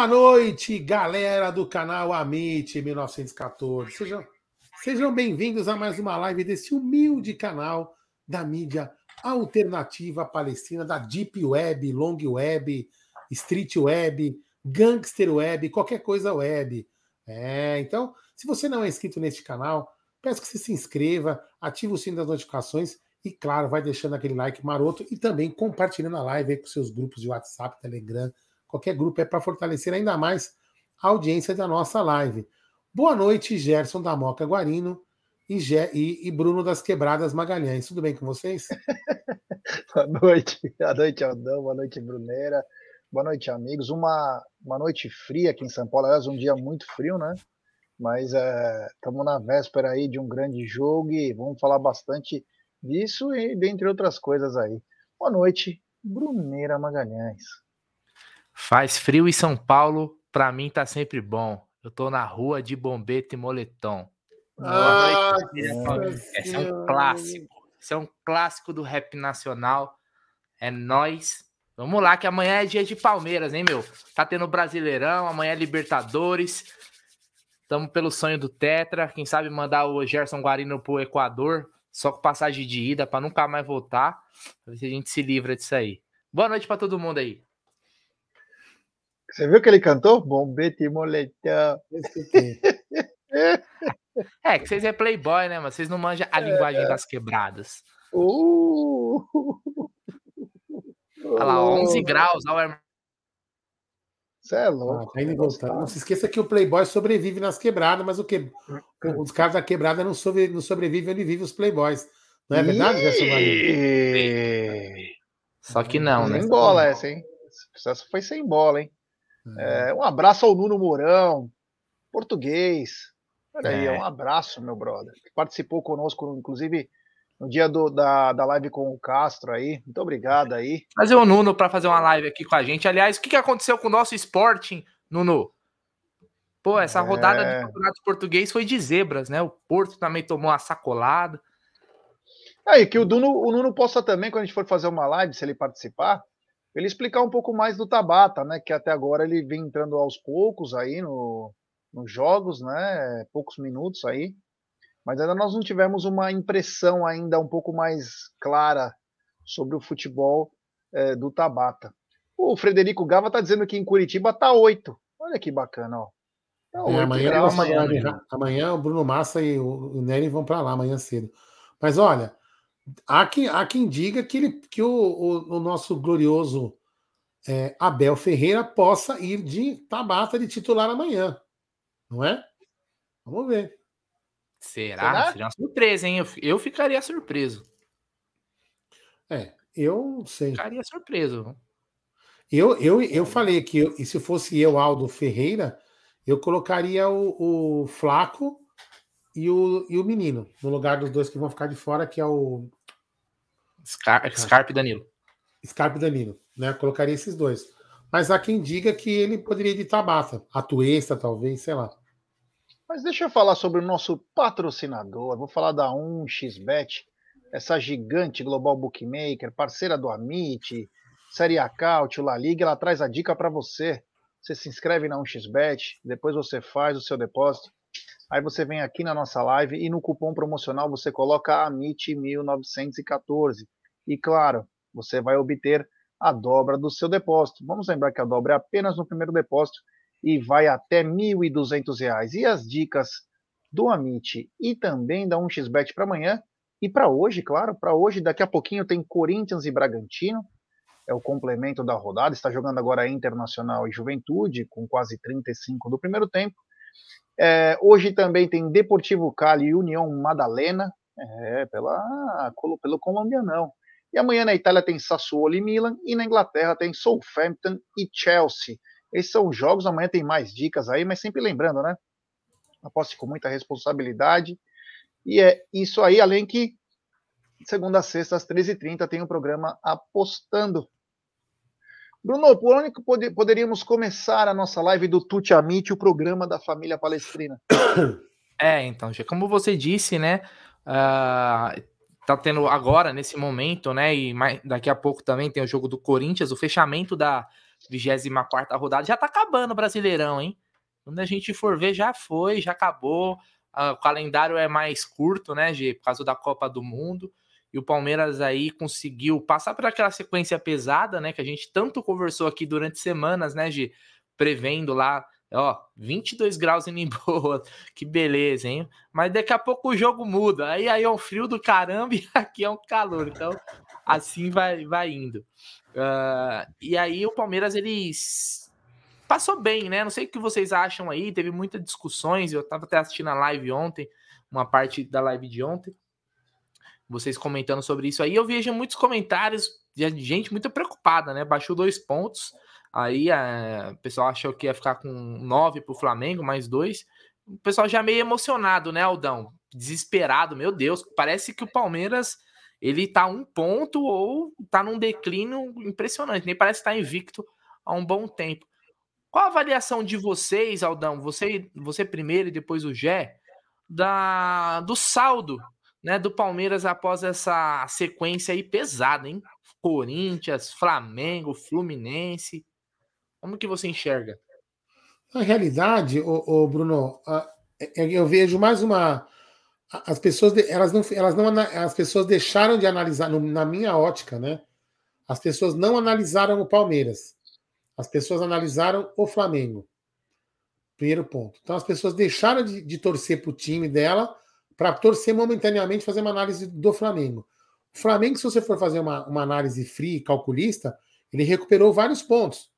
Boa noite, galera do canal Amit 1914. Sejam, sejam bem-vindos a mais uma live desse humilde canal da mídia alternativa palestina, da Deep Web, Long Web, Street Web, Gangster Web, qualquer coisa web. É, então, se você não é inscrito neste canal, peço que você se inscreva, ative o sino das notificações e, claro, vai deixando aquele like maroto e também compartilhando a live com seus grupos de WhatsApp, Telegram, qualquer grupo é para fortalecer ainda mais a audiência da nossa live. Boa noite, Gerson da Moca Guarino e, e, e Bruno das Quebradas Magalhães. Tudo bem com vocês? boa noite, boa noite, Aldão, boa noite, Bruneira, boa noite, amigos. Uma, uma noite fria aqui em São Paulo, aliás, um dia muito frio, né? Mas estamos é, na véspera aí de um grande jogo e vamos falar bastante disso e dentre outras coisas aí. Boa noite, Bruneira Magalhães. Faz frio em São Paulo, pra mim tá sempre bom. Eu tô na rua de bombeta e moletom. Ah, Esse é um clássico. Esse é um clássico do rap nacional. É nós. Vamos lá, que amanhã é dia de Palmeiras, hein, meu? Tá tendo Brasileirão, amanhã é Libertadores. Estamos pelo sonho do Tetra. Quem sabe mandar o Gerson Guarino pro Equador, só com passagem de ida, para nunca mais voltar. Pra ver se a gente se livra disso aí. Boa noite para todo mundo aí. Você viu que ele cantou? Bombete e moletão. É, que vocês é playboy, né, mas vocês não manjam a linguagem é. das quebradas. Uh! Olha lá, 11 graus. Olha Você é louco. Ah, tá Não se esqueça que o Playboy sobrevive nas quebradas, mas o que os caras da quebrada não, sobre... não sobrevivem onde vivem os Playboys. Não é verdade, Gerson Só que não, né? Sem bola essa, hein? Essa foi sem bola, hein? É, um abraço ao Nuno Mourão, português. Olha aí, é. um abraço, meu brother. Que participou conosco, inclusive, no dia do, da, da live com o Castro aí. Muito obrigado aí. Fazer o Nuno para fazer uma live aqui com a gente. Aliás, o que, que aconteceu com o nosso Sporting, Nuno? Pô, essa rodada é... do Campeonato Português foi de zebras, né? O Porto também tomou uma sacolada. Aí, que o Nuno, o Nuno possa também, quando a gente for fazer uma live, se ele participar, ele explicar um pouco mais do Tabata, né? Que até agora ele vem entrando aos poucos aí no, nos jogos, né? Poucos minutos aí. Mas ainda nós não tivemos uma impressão ainda um pouco mais clara sobre o futebol é, do Tabata. O Frederico Gava está dizendo que em Curitiba tá 8. Olha que bacana, ó. Tá 8 é, amanhã, amanhã, amanhã, o Bruno Massa e o Nery vão para lá amanhã cedo. Mas olha, há quem, há quem diga que, ele, que o, o, o nosso glorioso é, Abel Ferreira possa ir de Tabata de titular amanhã. Não é? Vamos ver. Será? Será? Seria uma surpresa, hein? Eu, eu ficaria surpreso. É, eu não sei. Ficaria surpreso. Eu, eu, eu falei que eu, e se fosse eu, Aldo Ferreira, eu colocaria o, o Flaco e o, e o menino, no lugar dos dois que vão ficar de fora, que é o. Scar Scarpe e Danilo. Scarpe e Danilo, né? Colocaria esses dois. Mas há quem diga que ele poderia ir de Tabata, a Tuesta, talvez, sei lá. Mas deixa eu falar sobre o nosso patrocinador. vou falar da 1xBet, essa gigante global bookmaker, parceira do Amit, Série A Caut, La Liga. Ela traz a dica para você. Você se inscreve na 1xBet, depois você faz o seu depósito Aí você vem aqui na nossa live e no cupom promocional você coloca AMIT1914. E claro, você vai obter a dobra do seu depósito. Vamos lembrar que a dobra é apenas no primeiro depósito e vai até R$ 1.200. E as dicas do Amit e também da 1xBet para amanhã e para hoje, claro, para hoje, daqui a pouquinho tem Corinthians e Bragantino, é o complemento da rodada, está jogando agora Internacional e Juventude, com quase 35 do primeiro tempo. É, hoje também tem Deportivo Cali e União Madalena, é, pela, pelo colombianão. E amanhã na Itália tem Sassuolo e Milan, e na Inglaterra tem Southampton e Chelsea. Esses são os jogos, amanhã tem mais dicas aí, mas sempre lembrando, né? Aposte com muita responsabilidade. E é isso aí, além que segunda a sexta, às 13h30, tem o um programa Apostando. Bruno, por onde poderíamos começar a nossa live do Tuti Amit, o programa da família palestrina? É, então, como você disse, né? Uh, tá tendo agora, nesse momento, né? E mais, daqui a pouco também tem o jogo do Corinthians, o fechamento da 24 rodada. Já tá acabando o Brasileirão, hein? Quando a gente for ver, já foi, já acabou. Uh, o calendário é mais curto, né, G? Por causa da Copa do Mundo. E o Palmeiras aí conseguiu passar por aquela sequência pesada, né? Que a gente tanto conversou aqui durante semanas, né, G? Prevendo lá Ó, 22 graus em Lisboa, que beleza, hein? Mas daqui a pouco o jogo muda. Aí, aí é um frio do caramba e aqui é um calor. Então, assim vai, vai indo. Uh, e aí o Palmeiras, ele passou bem, né? Não sei o que vocês acham aí. Teve muitas discussões. Eu tava até assistindo a live ontem, uma parte da live de ontem. Vocês comentando sobre isso aí. Eu vejo muitos comentários de gente muito preocupada, né? Baixou dois pontos Aí a, o pessoal achou que ia ficar com nove para o Flamengo, mais dois. O pessoal já meio emocionado, né, Aldão? Desesperado, meu Deus. Parece que o Palmeiras ele tá um ponto ou tá num declínio impressionante. Nem parece estar tá invicto há um bom tempo. Qual a avaliação de vocês, Aldão? Você, você primeiro e depois o Gé, da, do saldo né, do Palmeiras após essa sequência aí pesada, hein? Corinthians, Flamengo, Fluminense. Como que você enxerga? Na realidade, o, o Bruno, é, eu vejo mais uma. As pessoas, elas não, elas não, as pessoas deixaram de analisar, na minha ótica, né? As pessoas não analisaram o Palmeiras. As pessoas analisaram o Flamengo. Primeiro ponto. Então as pessoas deixaram de, de torcer para o time dela para torcer momentaneamente fazer uma análise do Flamengo. O Flamengo, se você for fazer uma, uma análise fria, calculista, ele recuperou vários pontos.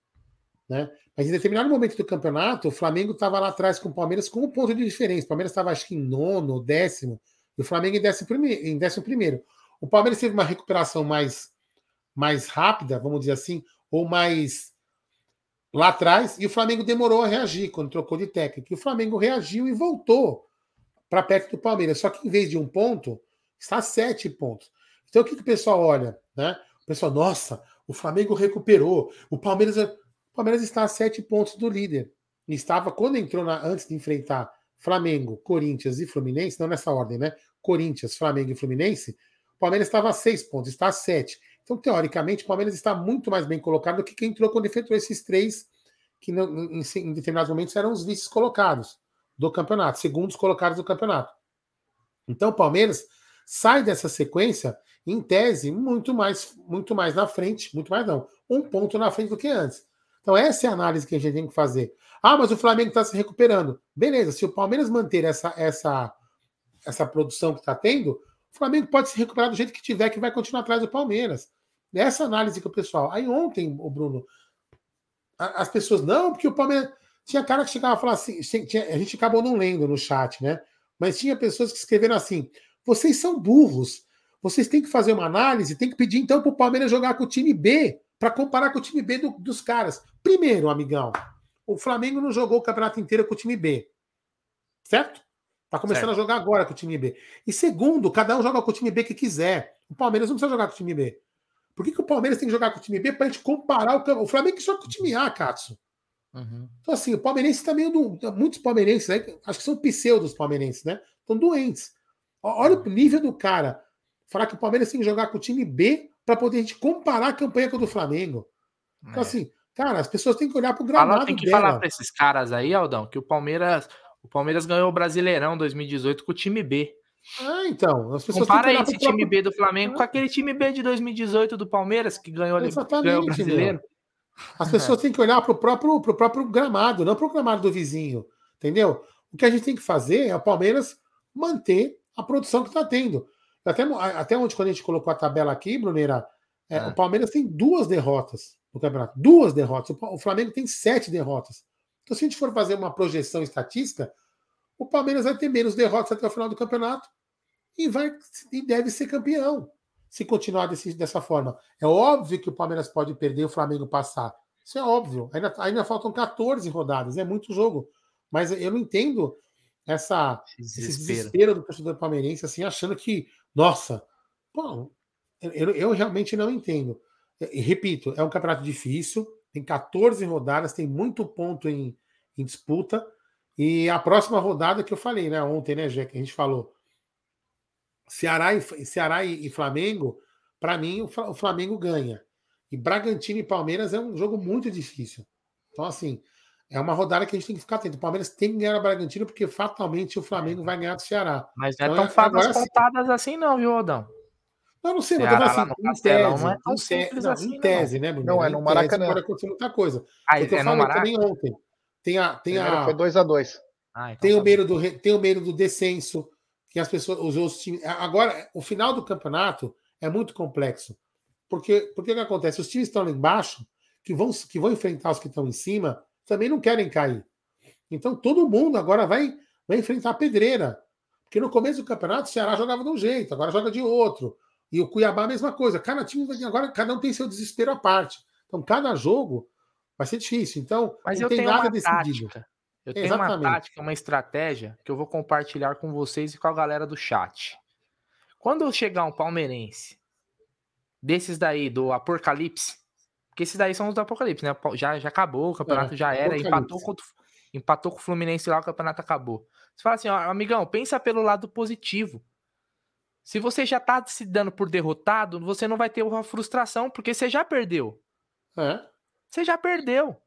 Né? Mas em determinado momento do campeonato, o Flamengo estava lá atrás com o Palmeiras com um ponto de diferença. O Palmeiras estava, acho que, em nono, décimo, e o Flamengo em décimo, primeiro, em décimo primeiro. O Palmeiras teve uma recuperação mais, mais rápida, vamos dizer assim, ou mais lá atrás, e o Flamengo demorou a reagir quando trocou de técnico. E o Flamengo reagiu e voltou para perto do Palmeiras. Só que em vez de um ponto, está a sete pontos. Então o que, que o pessoal olha? Né? O pessoal, nossa, o Flamengo recuperou, o Palmeiras. O Palmeiras está a sete pontos do líder. Estava, quando entrou na, antes de enfrentar Flamengo, Corinthians e Fluminense, não nessa ordem, né? Corinthians, Flamengo e Fluminense, o Palmeiras estava a seis pontos, está a sete. Então, teoricamente, o Palmeiras está muito mais bem colocado do que quem entrou quando enfrentou esses três, que em, em determinados momentos eram os vices colocados do campeonato, segundos colocados do campeonato. Então, o Palmeiras sai dessa sequência, em tese, muito mais, muito mais na frente, muito mais não, um ponto na frente do que antes. Então, essa é a análise que a gente tem que fazer. Ah, mas o Flamengo está se recuperando. Beleza, se o Palmeiras manter essa, essa, essa produção que está tendo, o Flamengo pode se recuperar do jeito que tiver, que vai continuar atrás do Palmeiras. Essa análise que o pessoal. Aí ontem, o Bruno, as pessoas, não, porque o Palmeiras. Tinha cara que chegava a falar assim, tinha, a gente acabou não lendo no chat, né? Mas tinha pessoas que escreveram assim: vocês são burros, vocês têm que fazer uma análise, tem que pedir então para o Palmeiras jogar com o time B para comparar com o time B do, dos caras. Primeiro, amigão, o Flamengo não jogou o campeonato inteiro com o time B. Certo? Tá começando certo. a jogar agora com o time B. E segundo, cada um joga com o time B que quiser. O Palmeiras não precisa jogar com o time B. Por que, que o Palmeiras tem que jogar com o time B para a gente comparar o, o Flamengo que joga com o time A, Katsu? Uhum. Então, assim, o palmeirense tá meio. Do, muitos palmeirenses, né, acho que são pseudos palmeirenses, né? Estão doentes. Olha o nível do cara. Falar que o Palmeiras tem que jogar com o time B para poder a gente comparar a campanha com a do Flamengo. Então, é. assim, cara, as pessoas têm que olhar para o gramado Fala, Tem que dela. falar para esses caras aí, Aldão, que o Palmeiras, o Palmeiras ganhou o Brasileirão 2018 com o time B. Ah, então. As pessoas Compara esse time próprio... B do Flamengo com aquele time B de 2018 do Palmeiras, que ganhou, ganhou o Brasileiro. As pessoas têm que olhar para o próprio, pro próprio gramado, não para o gramado do vizinho. Entendeu? O que a gente tem que fazer é o Palmeiras manter a produção que está tendo. Até, até onde, quando a gente colocou a tabela aqui, Bruneira, é, é. o Palmeiras tem duas derrotas no campeonato. Duas derrotas. O Flamengo tem sete derrotas. Então, se a gente for fazer uma projeção estatística, o Palmeiras vai ter menos derrotas até o final do campeonato e vai e deve ser campeão se continuar desse, dessa forma. É óbvio que o Palmeiras pode perder e o Flamengo passar. Isso é óbvio. Ainda, ainda faltam 14 rodadas, é muito jogo. Mas eu não entendo essa, esse desespero, esse desespero do torcedor palmeirense, assim, achando que nossa, bom, eu, eu realmente não entendo. E, repito, é um campeonato difícil, tem 14 rodadas, tem muito ponto em, em disputa. E a próxima rodada que eu falei, né, ontem, né, que a gente falou. Ceará e, Ceará e, e Flamengo, para mim, o Flamengo ganha. E Bragantino e Palmeiras é um jogo muito difícil. Então, assim, é uma rodada que a gente tem que ficar atento. O Palmeiras tem que ganhar o Bragantino, porque fatalmente o Flamengo vai ganhar do Ceará. Mas não é então, tão é, fadas contadas assim, não, viu, Odão? Não, não sei, mas assim, em tese, não é tão simples não, assim, em tese, não. né, Bruno? Não, é no Maracanã. Pode acontecer muita coisa. Ah, é, eu falei também ontem. Tem a, tem a, foi 2x2. Ah, então tem, tá o medo do, tem o medo do descenso, que as pessoas, os outros times. Agora, o final do campeonato é muito complexo. Porque, porque o que acontece? Os times estão lá embaixo, que vão, que vão enfrentar os que estão em cima, também não querem cair. Então todo mundo agora vai, vai enfrentar a pedreira. Porque no começo do campeonato o Ceará jogava de um jeito, agora joga de outro. E o Cuiabá a mesma coisa. Cada time agora cada um tem seu desespero à parte. Então cada jogo vai ser difícil. Então Mas não tem nada decidido. Eu tenho Exatamente. uma tática, uma estratégia que eu vou compartilhar com vocês e com a galera do chat. Quando chegar um palmeirense desses daí do Apocalipse, porque esses daí são os do Apocalipse, né? Já, já acabou, o campeonato é, já era, empatou com, empatou com o Fluminense lá, o campeonato acabou. Você fala assim, ó, amigão, pensa pelo lado positivo. Se você já tá se dando por derrotado, você não vai ter uma frustração, porque você já perdeu. É. Você já perdeu.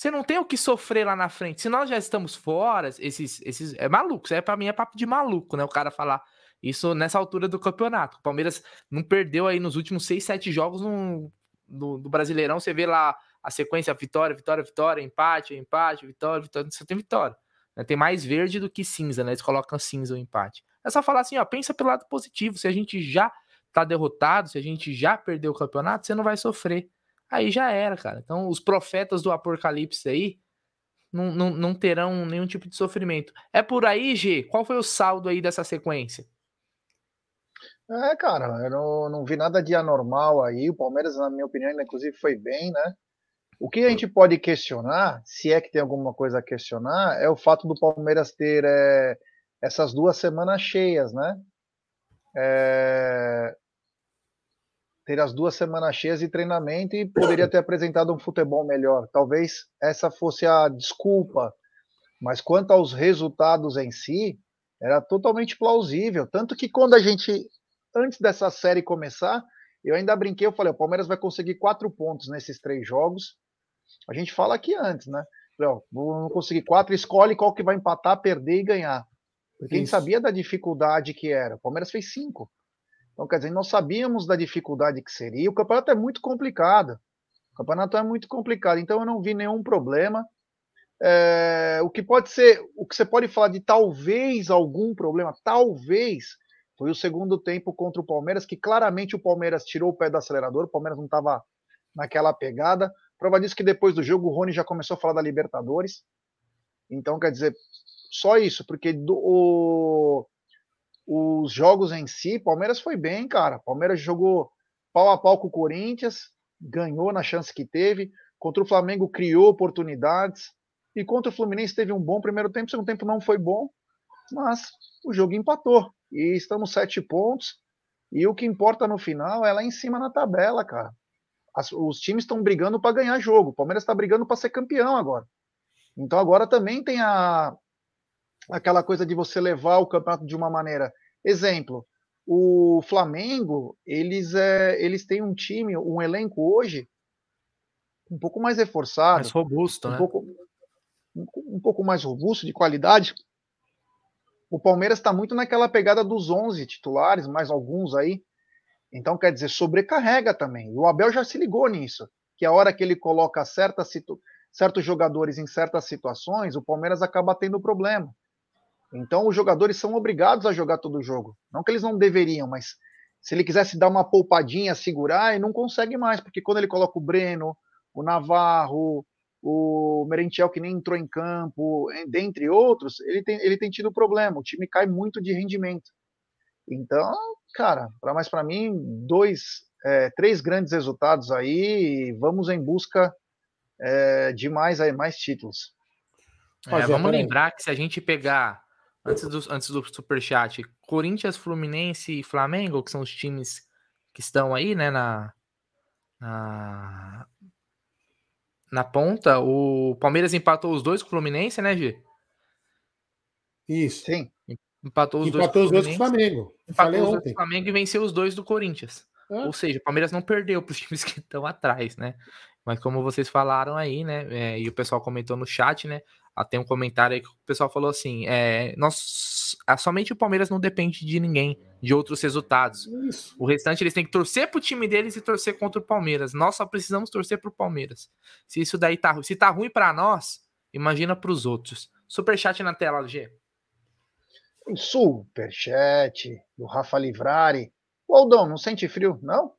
Você não tem o que sofrer lá na frente. Se nós já estamos fora, esses, esses é maluco. Isso é para mim é papo de maluco, né? O cara falar isso nessa altura do campeonato. O Palmeiras não perdeu aí nos últimos seis, sete jogos no, no, no Brasileirão. Você vê lá a sequência: vitória, vitória, vitória, empate, empate, vitória, vitória. Você tem vitória. Né? Tem mais verde do que cinza, né? Eles colocam cinza o empate. É só falar assim: ó, pensa pelo lado positivo. Se a gente já tá derrotado, se a gente já perdeu o campeonato, você não vai sofrer aí já era, cara. Então, os profetas do Apocalipse aí não, não, não terão nenhum tipo de sofrimento. É por aí, G? Qual foi o saldo aí dessa sequência? É, cara, eu não, não vi nada de anormal aí. O Palmeiras, na minha opinião, inclusive foi bem, né? O que a gente pode questionar, se é que tem alguma coisa a questionar, é o fato do Palmeiras ter é, essas duas semanas cheias, né? É, ter as duas semanas cheias de treinamento e poderia ter apresentado um futebol melhor. Talvez essa fosse a desculpa. Mas quanto aos resultados em si, era totalmente plausível. Tanto que quando a gente, antes dessa série começar, eu ainda brinquei, eu falei, o Palmeiras vai conseguir quatro pontos nesses três jogos. A gente fala aqui antes, né? Falei, vou conseguir quatro, escolhe qual que vai empatar, perder e ganhar. Porque Isso. a gente sabia da dificuldade que era. O Palmeiras fez cinco. Então, quer dizer, nós sabíamos da dificuldade que seria. O campeonato é muito complicado. O campeonato é muito complicado. Então, eu não vi nenhum problema. É, o que pode ser, o que você pode falar de talvez algum problema, talvez, foi o segundo tempo contra o Palmeiras, que claramente o Palmeiras tirou o pé do acelerador, o Palmeiras não estava naquela pegada. Prova disso que depois do jogo o Rony já começou a falar da Libertadores. Então, quer dizer, só isso, porque do, o, os jogos em si, Palmeiras foi bem, cara. Palmeiras jogou pau a pau com o Corinthians, ganhou na chance que teve. Contra o Flamengo criou oportunidades. E contra o Fluminense teve um bom primeiro tempo, segundo tempo não foi bom, mas o jogo empatou. E estamos sete pontos. E o que importa no final é lá em cima na tabela, cara. As, os times estão brigando para ganhar jogo. O Palmeiras está brigando para ser campeão agora. Então agora também tem a, aquela coisa de você levar o campeonato de uma maneira. Exemplo, o Flamengo, eles, é, eles têm um time, um elenco hoje um pouco mais reforçado. Mais robusto, um né? Pouco, um, um pouco mais robusto, de qualidade. O Palmeiras está muito naquela pegada dos 11 titulares, mais alguns aí. Então, quer dizer, sobrecarrega também. O Abel já se ligou nisso, que a hora que ele coloca certas certos jogadores em certas situações, o Palmeiras acaba tendo problema. Então os jogadores são obrigados a jogar todo o jogo. Não que eles não deveriam, mas se ele quisesse dar uma poupadinha, segurar, ele não consegue mais, porque quando ele coloca o Breno, o Navarro, o Merentiel que nem entrou em campo, dentre outros, ele tem, ele tem tido problema. O time cai muito de rendimento. Então, cara, para mais para mim, dois, é, três grandes resultados aí. vamos em busca é, de mais, aí, mais títulos. É, vamos lembrar que se a gente pegar Antes do, antes do superchat, Corinthians, Fluminense e Flamengo, que são os times que estão aí, né, na, na, na ponta. O Palmeiras empatou os dois com o Fluminense, né, G? Isso. Sim. Empatou os Empatou dois, com o Flamengo. Empatou Falei os ontem. dois com o Flamengo e venceu os dois do Corinthians. É. Ou seja, o Palmeiras não perdeu para os times que estão atrás, né? Mas como vocês falaram aí, né? É, e o pessoal comentou no chat, né? Ah, tem um comentário aí que o pessoal falou assim: é, nós, ah, somente o Palmeiras não depende de ninguém, de outros resultados. Isso. O restante eles têm que torcer pro time deles e torcer contra o Palmeiras. Nós só precisamos torcer pro Palmeiras. Se isso daí tá, se tá ruim para nós, imagina para os outros. Superchat na tela, G. Superchat do Rafa Livrari. O Aldão, não sente frio, não?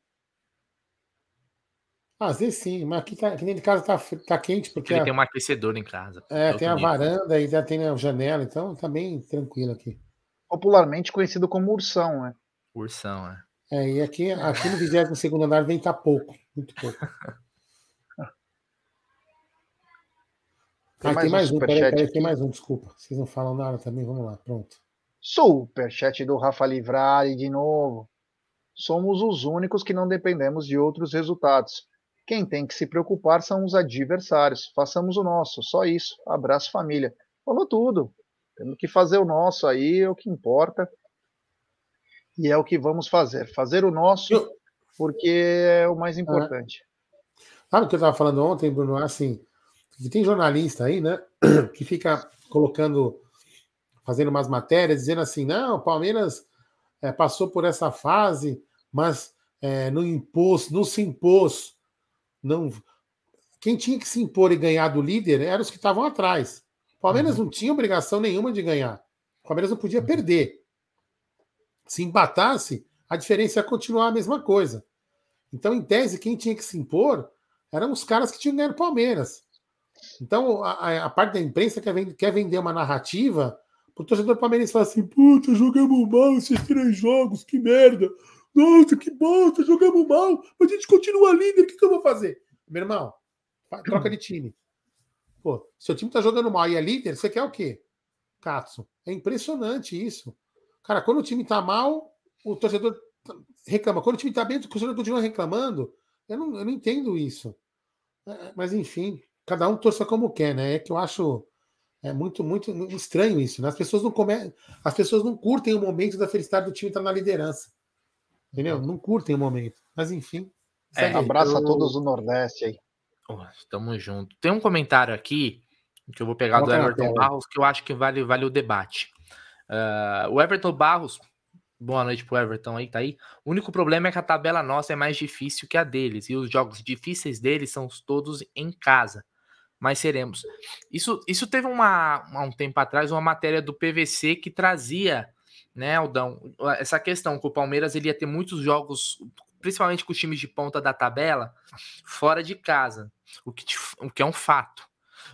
Às vezes sim, mas aqui, tá, aqui dentro de casa tá, tá quente porque. Ele a, tem um aquecedor em casa. É, tem a varanda e já tem a janela, então tá bem tranquilo aqui. Popularmente conhecido como ursão, né? Ursão, é. É, e aqui, aqui no 22 andar vem tá pouco, muito pouco. Tem ah, mais tem mais um, um peraí, peraí, tem mais um, desculpa. Vocês não falam nada também, vamos lá, pronto. Superchat do Rafa Livrari de novo. Somos os únicos que não dependemos de outros resultados. Quem tem que se preocupar são os adversários. Façamos o nosso, só isso. Abraço, família. Falou tudo. Temos que fazer o nosso aí, é o que importa. E é o que vamos fazer. Fazer o nosso, porque é o mais importante. Sabe o que eu estava falando ontem, Bruno? Assim, tem jornalista aí, né, que fica colocando, fazendo umas matérias, dizendo assim: não, o Palmeiras é, passou por essa fase, mas é, não impôs, não se impôs não. Quem tinha que se impor e ganhar do líder eram os que estavam atrás. O Palmeiras uhum. não tinha obrigação nenhuma de ganhar. O Palmeiras não podia perder. Se empatasse, a diferença ia continuar a mesma coisa. Então, em tese, quem tinha que se impor eram os caras que tinham ganho o Palmeiras. Então, a, a, parte da imprensa quer, vender, quer vender uma narrativa o torcedor palmeirense fala assim: puta, jogamos mal esses três jogos, que merda. Nossa, que bosta, jogamos mal, mas a gente continua líder, o que, que eu vou fazer? Meu irmão, troca de time. Pô, seu time tá jogando mal e é líder, você quer o quê? Katsu. É impressionante isso. Cara, quando o time tá mal, o torcedor reclama. Quando o time tá bem, o torcedor continua reclamando. Eu não, eu não entendo isso. É, mas enfim, cada um torça como quer, né? É que eu acho é muito, muito estranho isso. Né? As pessoas não come... as pessoas não curtem o momento da felicidade do time estar na liderança. Entendeu? Não curtem o momento. Mas enfim. É, abraço eu... a todos do Nordeste aí. Oh, tamo junto. Tem um comentário aqui que eu vou pegar do Everton Barros que eu acho que vale, vale o debate. Uh, o Everton Barros, boa noite pro Everton aí, tá aí. O único problema é que a tabela nossa é mais difícil que a deles e os jogos difíceis deles são todos em casa. Mas seremos. Isso, isso teve uma, há um tempo atrás uma matéria do PVC que trazia né, Aldão? Essa questão que o Palmeiras ele ia ter muitos jogos, principalmente com os times de ponta da tabela, fora de casa, o que, o que é um fato.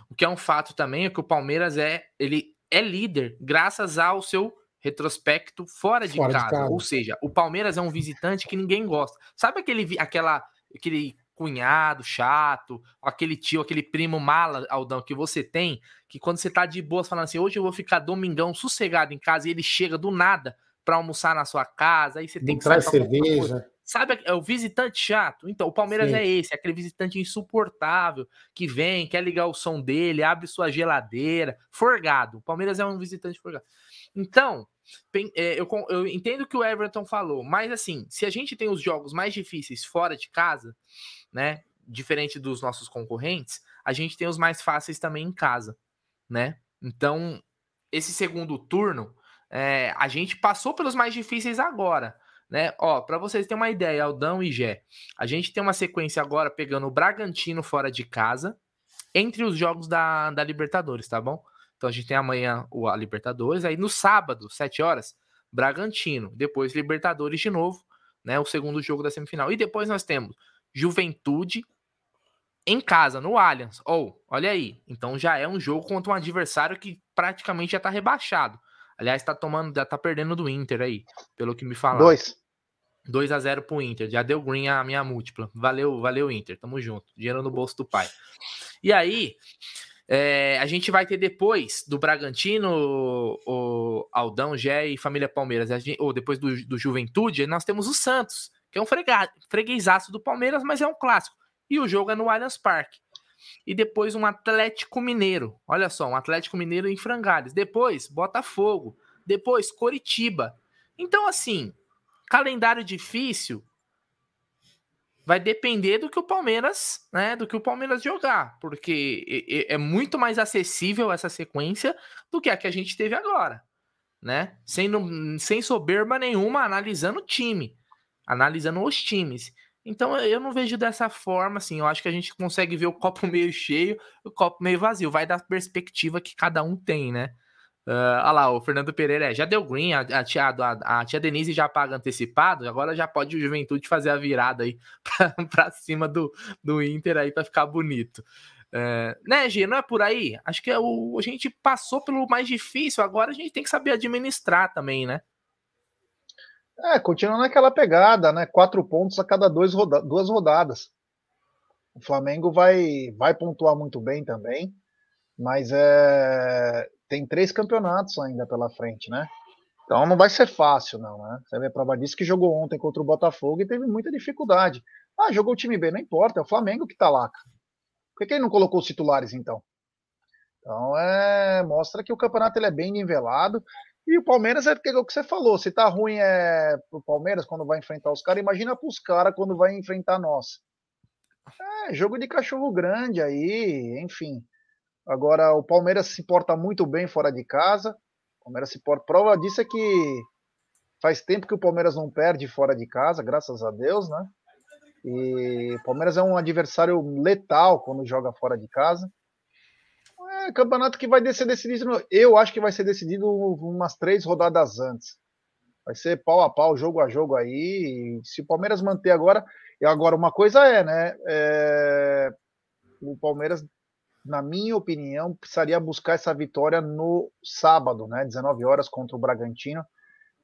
O que é um fato também é que o Palmeiras é ele é líder graças ao seu retrospecto fora, de, fora casa. de casa. Ou seja, o Palmeiras é um visitante que ninguém gosta. Sabe aquele aquela aquele cunhado chato, aquele tio, aquele primo mala, Aldão, que você tem, que quando você tá de boas falando assim, hoje eu vou ficar domingão sossegado em casa e ele chega do nada para almoçar na sua casa, aí você tem que traz cerveja. Sabe, é o visitante chato. Então, o Palmeiras Sim. é esse, é aquele visitante insuportável que vem, quer ligar o som dele, abre sua geladeira, forgado. O Palmeiras é um visitante forgado. Então, é, eu, eu entendo o que o Everton falou, mas assim, se a gente tem os jogos mais difíceis fora de casa, né? Diferente dos nossos concorrentes, a gente tem os mais fáceis também em casa, né? Então, esse segundo turno, é, a gente passou pelos mais difíceis agora, né? Ó, para vocês terem uma ideia, Aldão e Gé, a gente tem uma sequência agora pegando o Bragantino fora de casa, entre os jogos da, da Libertadores, tá bom? Então a gente tem amanhã o a Libertadores, aí no sábado, 7 horas, Bragantino, depois Libertadores de novo, né? O segundo jogo da semifinal. E depois nós temos Juventude em casa, no Allianz. Ou, oh, olha aí. Então já é um jogo contra um adversário que praticamente já tá rebaixado. Aliás, tá tomando, já tá perdendo do Inter aí, pelo que me falaram. Dois. 2 a 0 pro Inter. Já deu green a minha múltipla. Valeu, valeu Inter. Tamo junto. Dinheiro no bolso do pai. E aí, é, a gente vai ter depois do Bragantino, o Aldão, Gé e Família Palmeiras, gente, ou depois do, do Juventude, nós temos o Santos que é um freguesaço do Palmeiras, mas é um clássico. E o jogo é no Allianz Parque. E depois um Atlético Mineiro. Olha só, um Atlético Mineiro em frangalhos. Depois, Botafogo. depois Coritiba. Então, assim, calendário difícil vai depender do que o Palmeiras, né, do que o Palmeiras jogar, porque é muito mais acessível essa sequência do que a que a gente teve agora, né? Sem, sem soberba nenhuma, analisando o time, analisando os times. Então eu não vejo dessa forma, assim. Eu acho que a gente consegue ver o copo meio cheio, o copo meio vazio. Vai da perspectiva que cada um tem, né? Uh, olha lá, o Fernando Pereira é, já deu green, a, a, tia, a, a, tia Denise já paga antecipado, agora já pode o Juventude fazer a virada aí para cima do, do Inter aí para ficar bonito. Uh, né, G? Não é por aí? Acho que é o, a gente passou pelo mais difícil, agora a gente tem que saber administrar também, né? É, continua naquela pegada, né? Quatro pontos a cada dois roda duas rodadas. O Flamengo vai, vai pontuar muito bem também, mas é, tem três campeonatos ainda pela frente, né? Então não vai ser fácil, não, né? Você vê prova disso que jogou ontem contra o Botafogo e teve muita dificuldade. Ah, jogou o time bem, não importa, é o Flamengo que tá lá. Por que, que ele não colocou os titulares então? Então é, mostra que o campeonato ele é bem nivelado e o Palmeiras é, é o que você falou, se tá ruim é pro Palmeiras quando vai enfrentar os caras, imagina pros caras quando vai enfrentar nós. É, jogo de cachorro grande aí, enfim. Agora o Palmeiras se porta muito bem fora de casa. O Palmeiras se porta. Prova disso é que faz tempo que o Palmeiras não perde fora de casa, graças a Deus, né? E o Palmeiras é um adversário letal quando joga fora de casa. É campeonato que vai ser decidido. Eu acho que vai ser decidido umas três rodadas antes. Vai ser pau a pau, jogo a jogo aí. se o Palmeiras manter agora. E agora, uma coisa é, né? É, o Palmeiras, na minha opinião, precisaria buscar essa vitória no sábado, né? 19 horas contra o Bragantino.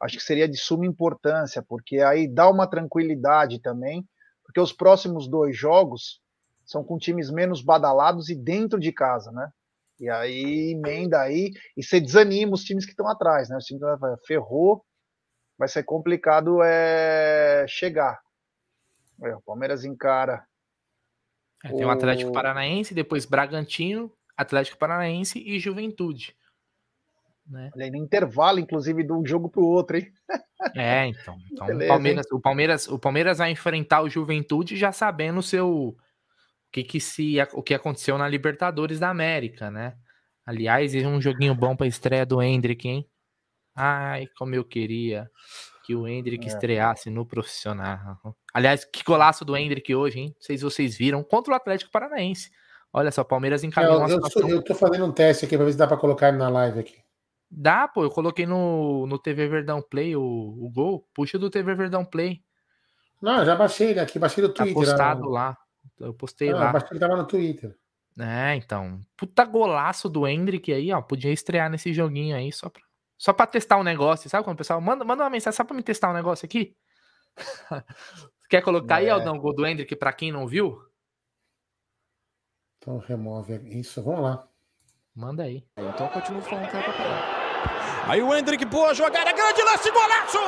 Acho que seria de suma importância, porque aí dá uma tranquilidade também, porque os próximos dois jogos são com times menos badalados e dentro de casa, né? E aí emenda aí e você desanima os times que estão atrás, né? Os times que ferrou, vai ser complicado é, chegar. O Palmeiras encara. É, tem o Atlético Paranaense, depois Bragantino, Atlético Paranaense e Juventude. Né? Olha aí, no intervalo, inclusive, de um jogo para o outro, hein? É, então. então Beleza, o, Palmeiras, o, Palmeiras, o Palmeiras vai enfrentar o Juventude já sabendo o seu que, que se o que aconteceu na Libertadores da América, né? Aliás, é um joguinho bom para estreia do Hendrick, hein? Ai, como eu queria que o Hendrick é. estreasse no profissional. Aliás, que golaço do Hendrick hoje, hein? Não sei se vocês viram contra o Atlético Paranaense. Olha só, Palmeiras encaminhou eu, eu, sou, eu tô fazendo um teste aqui para ver se dá para colocar na live aqui. Dá, pô, eu coloquei no, no TV Verdão Play o, o gol. Puxa do TV Verdão Play. Não, já baixei ele aqui, baixei do tá Twitter. Tá postado lá. Eu postei ah, lá. Que tava no Twitter. É, então. Puta golaço do Hendrick aí, ó. Podia estrear nesse joguinho aí só pra, só pra testar um negócio, sabe? Quando o pessoal manda, manda uma mensagem só pra me testar um negócio aqui. Quer colocar é. aí, Aldão, o gol do Hendrick pra quem não viu? Então remove isso, vamos lá. Manda aí. Então continua falando que é pra Aí o Hendrick, boa jogada, grande lance, golaço!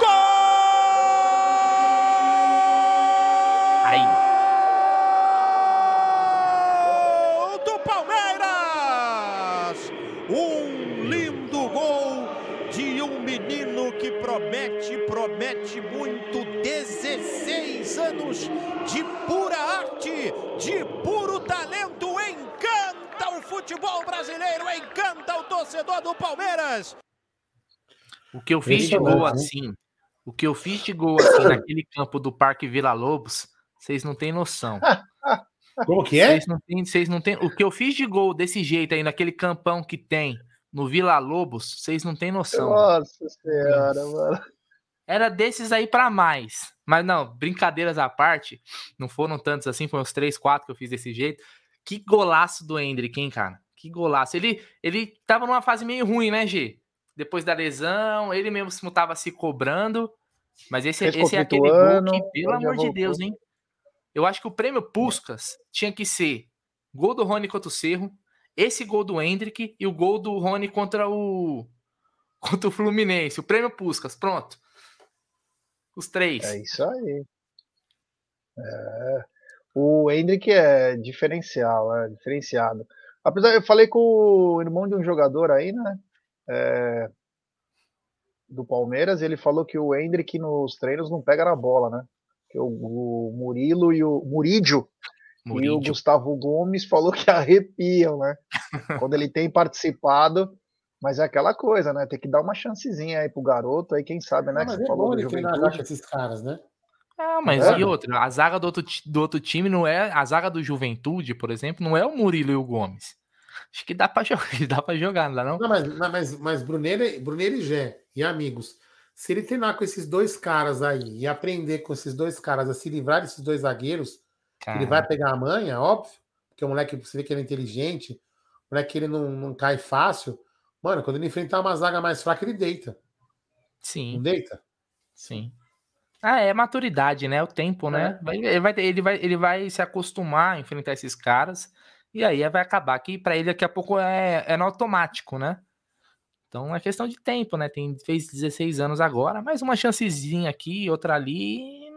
Gol! Aí. 16 anos de pura arte, de puro talento. Encanta o futebol brasileiro, encanta o torcedor do Palmeiras. O que eu fiz de gol assim, o que eu fiz de gol assim naquele campo do Parque Vila Lobos, vocês não têm noção. Como que é? Vocês não têm, vocês não têm. O que eu fiz de gol desse jeito aí naquele campão que tem no Vila Lobos, vocês não têm noção. Nossa senhora, mano. Era desses aí para mais. Mas não, brincadeiras à parte, não foram tantos assim, foram os três, quatro que eu fiz desse jeito. Que golaço do Hendrick, hein, cara? Que golaço. Ele, ele tava numa fase meio ruim, né, G? Depois da lesão, ele mesmo tava se cobrando. Mas esse, esse é aquele gol que, pelo amor de Deus, hein? Eu acho que o prêmio Puskas tinha que ser gol do Rony contra o Cerro, esse gol do Hendrick e o gol do Rony contra o contra o Fluminense. O prêmio Puskas, pronto. Os três. É isso aí. É. O Hendrick é diferencial, é diferenciado. Apesar, eu falei com o irmão de um jogador aí, né? É, do Palmeiras, ele falou que o Hendrick nos treinos não pega na bola, né? Que o, o Murilo e o Murídio e o Gustavo Gomes falou que arrepiam, né? Quando ele tem participado, mas é aquela coisa, né? Tem que dar uma chancezinha aí pro garoto, aí quem sabe, né? Não, mas que é falou bom ele treinar esses caras, né? Ah, mas é. e outra? A zaga do outro, do outro time não é. A zaga do Juventude, por exemplo, não é o Murilo e o Gomes. Acho que dá pra jogar, dá pra jogar, não dá não? não mas, mas, mas Bruneiro, Bruneiro e Gé e amigos, se ele treinar com esses dois caras aí e aprender com esses dois caras a se livrar desses dois zagueiros, Cara. ele vai pegar a manha, óbvio, porque o moleque, você vê que ele é inteligente, o moleque ele não, não cai fácil. Mano, quando ele enfrentar uma zaga mais fraca, ele deita. Sim. Não deita? Sim. Ah, é maturidade, né? O tempo, né? É. Ele, vai, ele, vai, ele vai se acostumar a enfrentar esses caras e aí vai acabar que para ele daqui a pouco é, é no automático, né? Então é questão de tempo, né? Tem, fez 16 anos agora, mais uma chancezinha aqui, outra ali.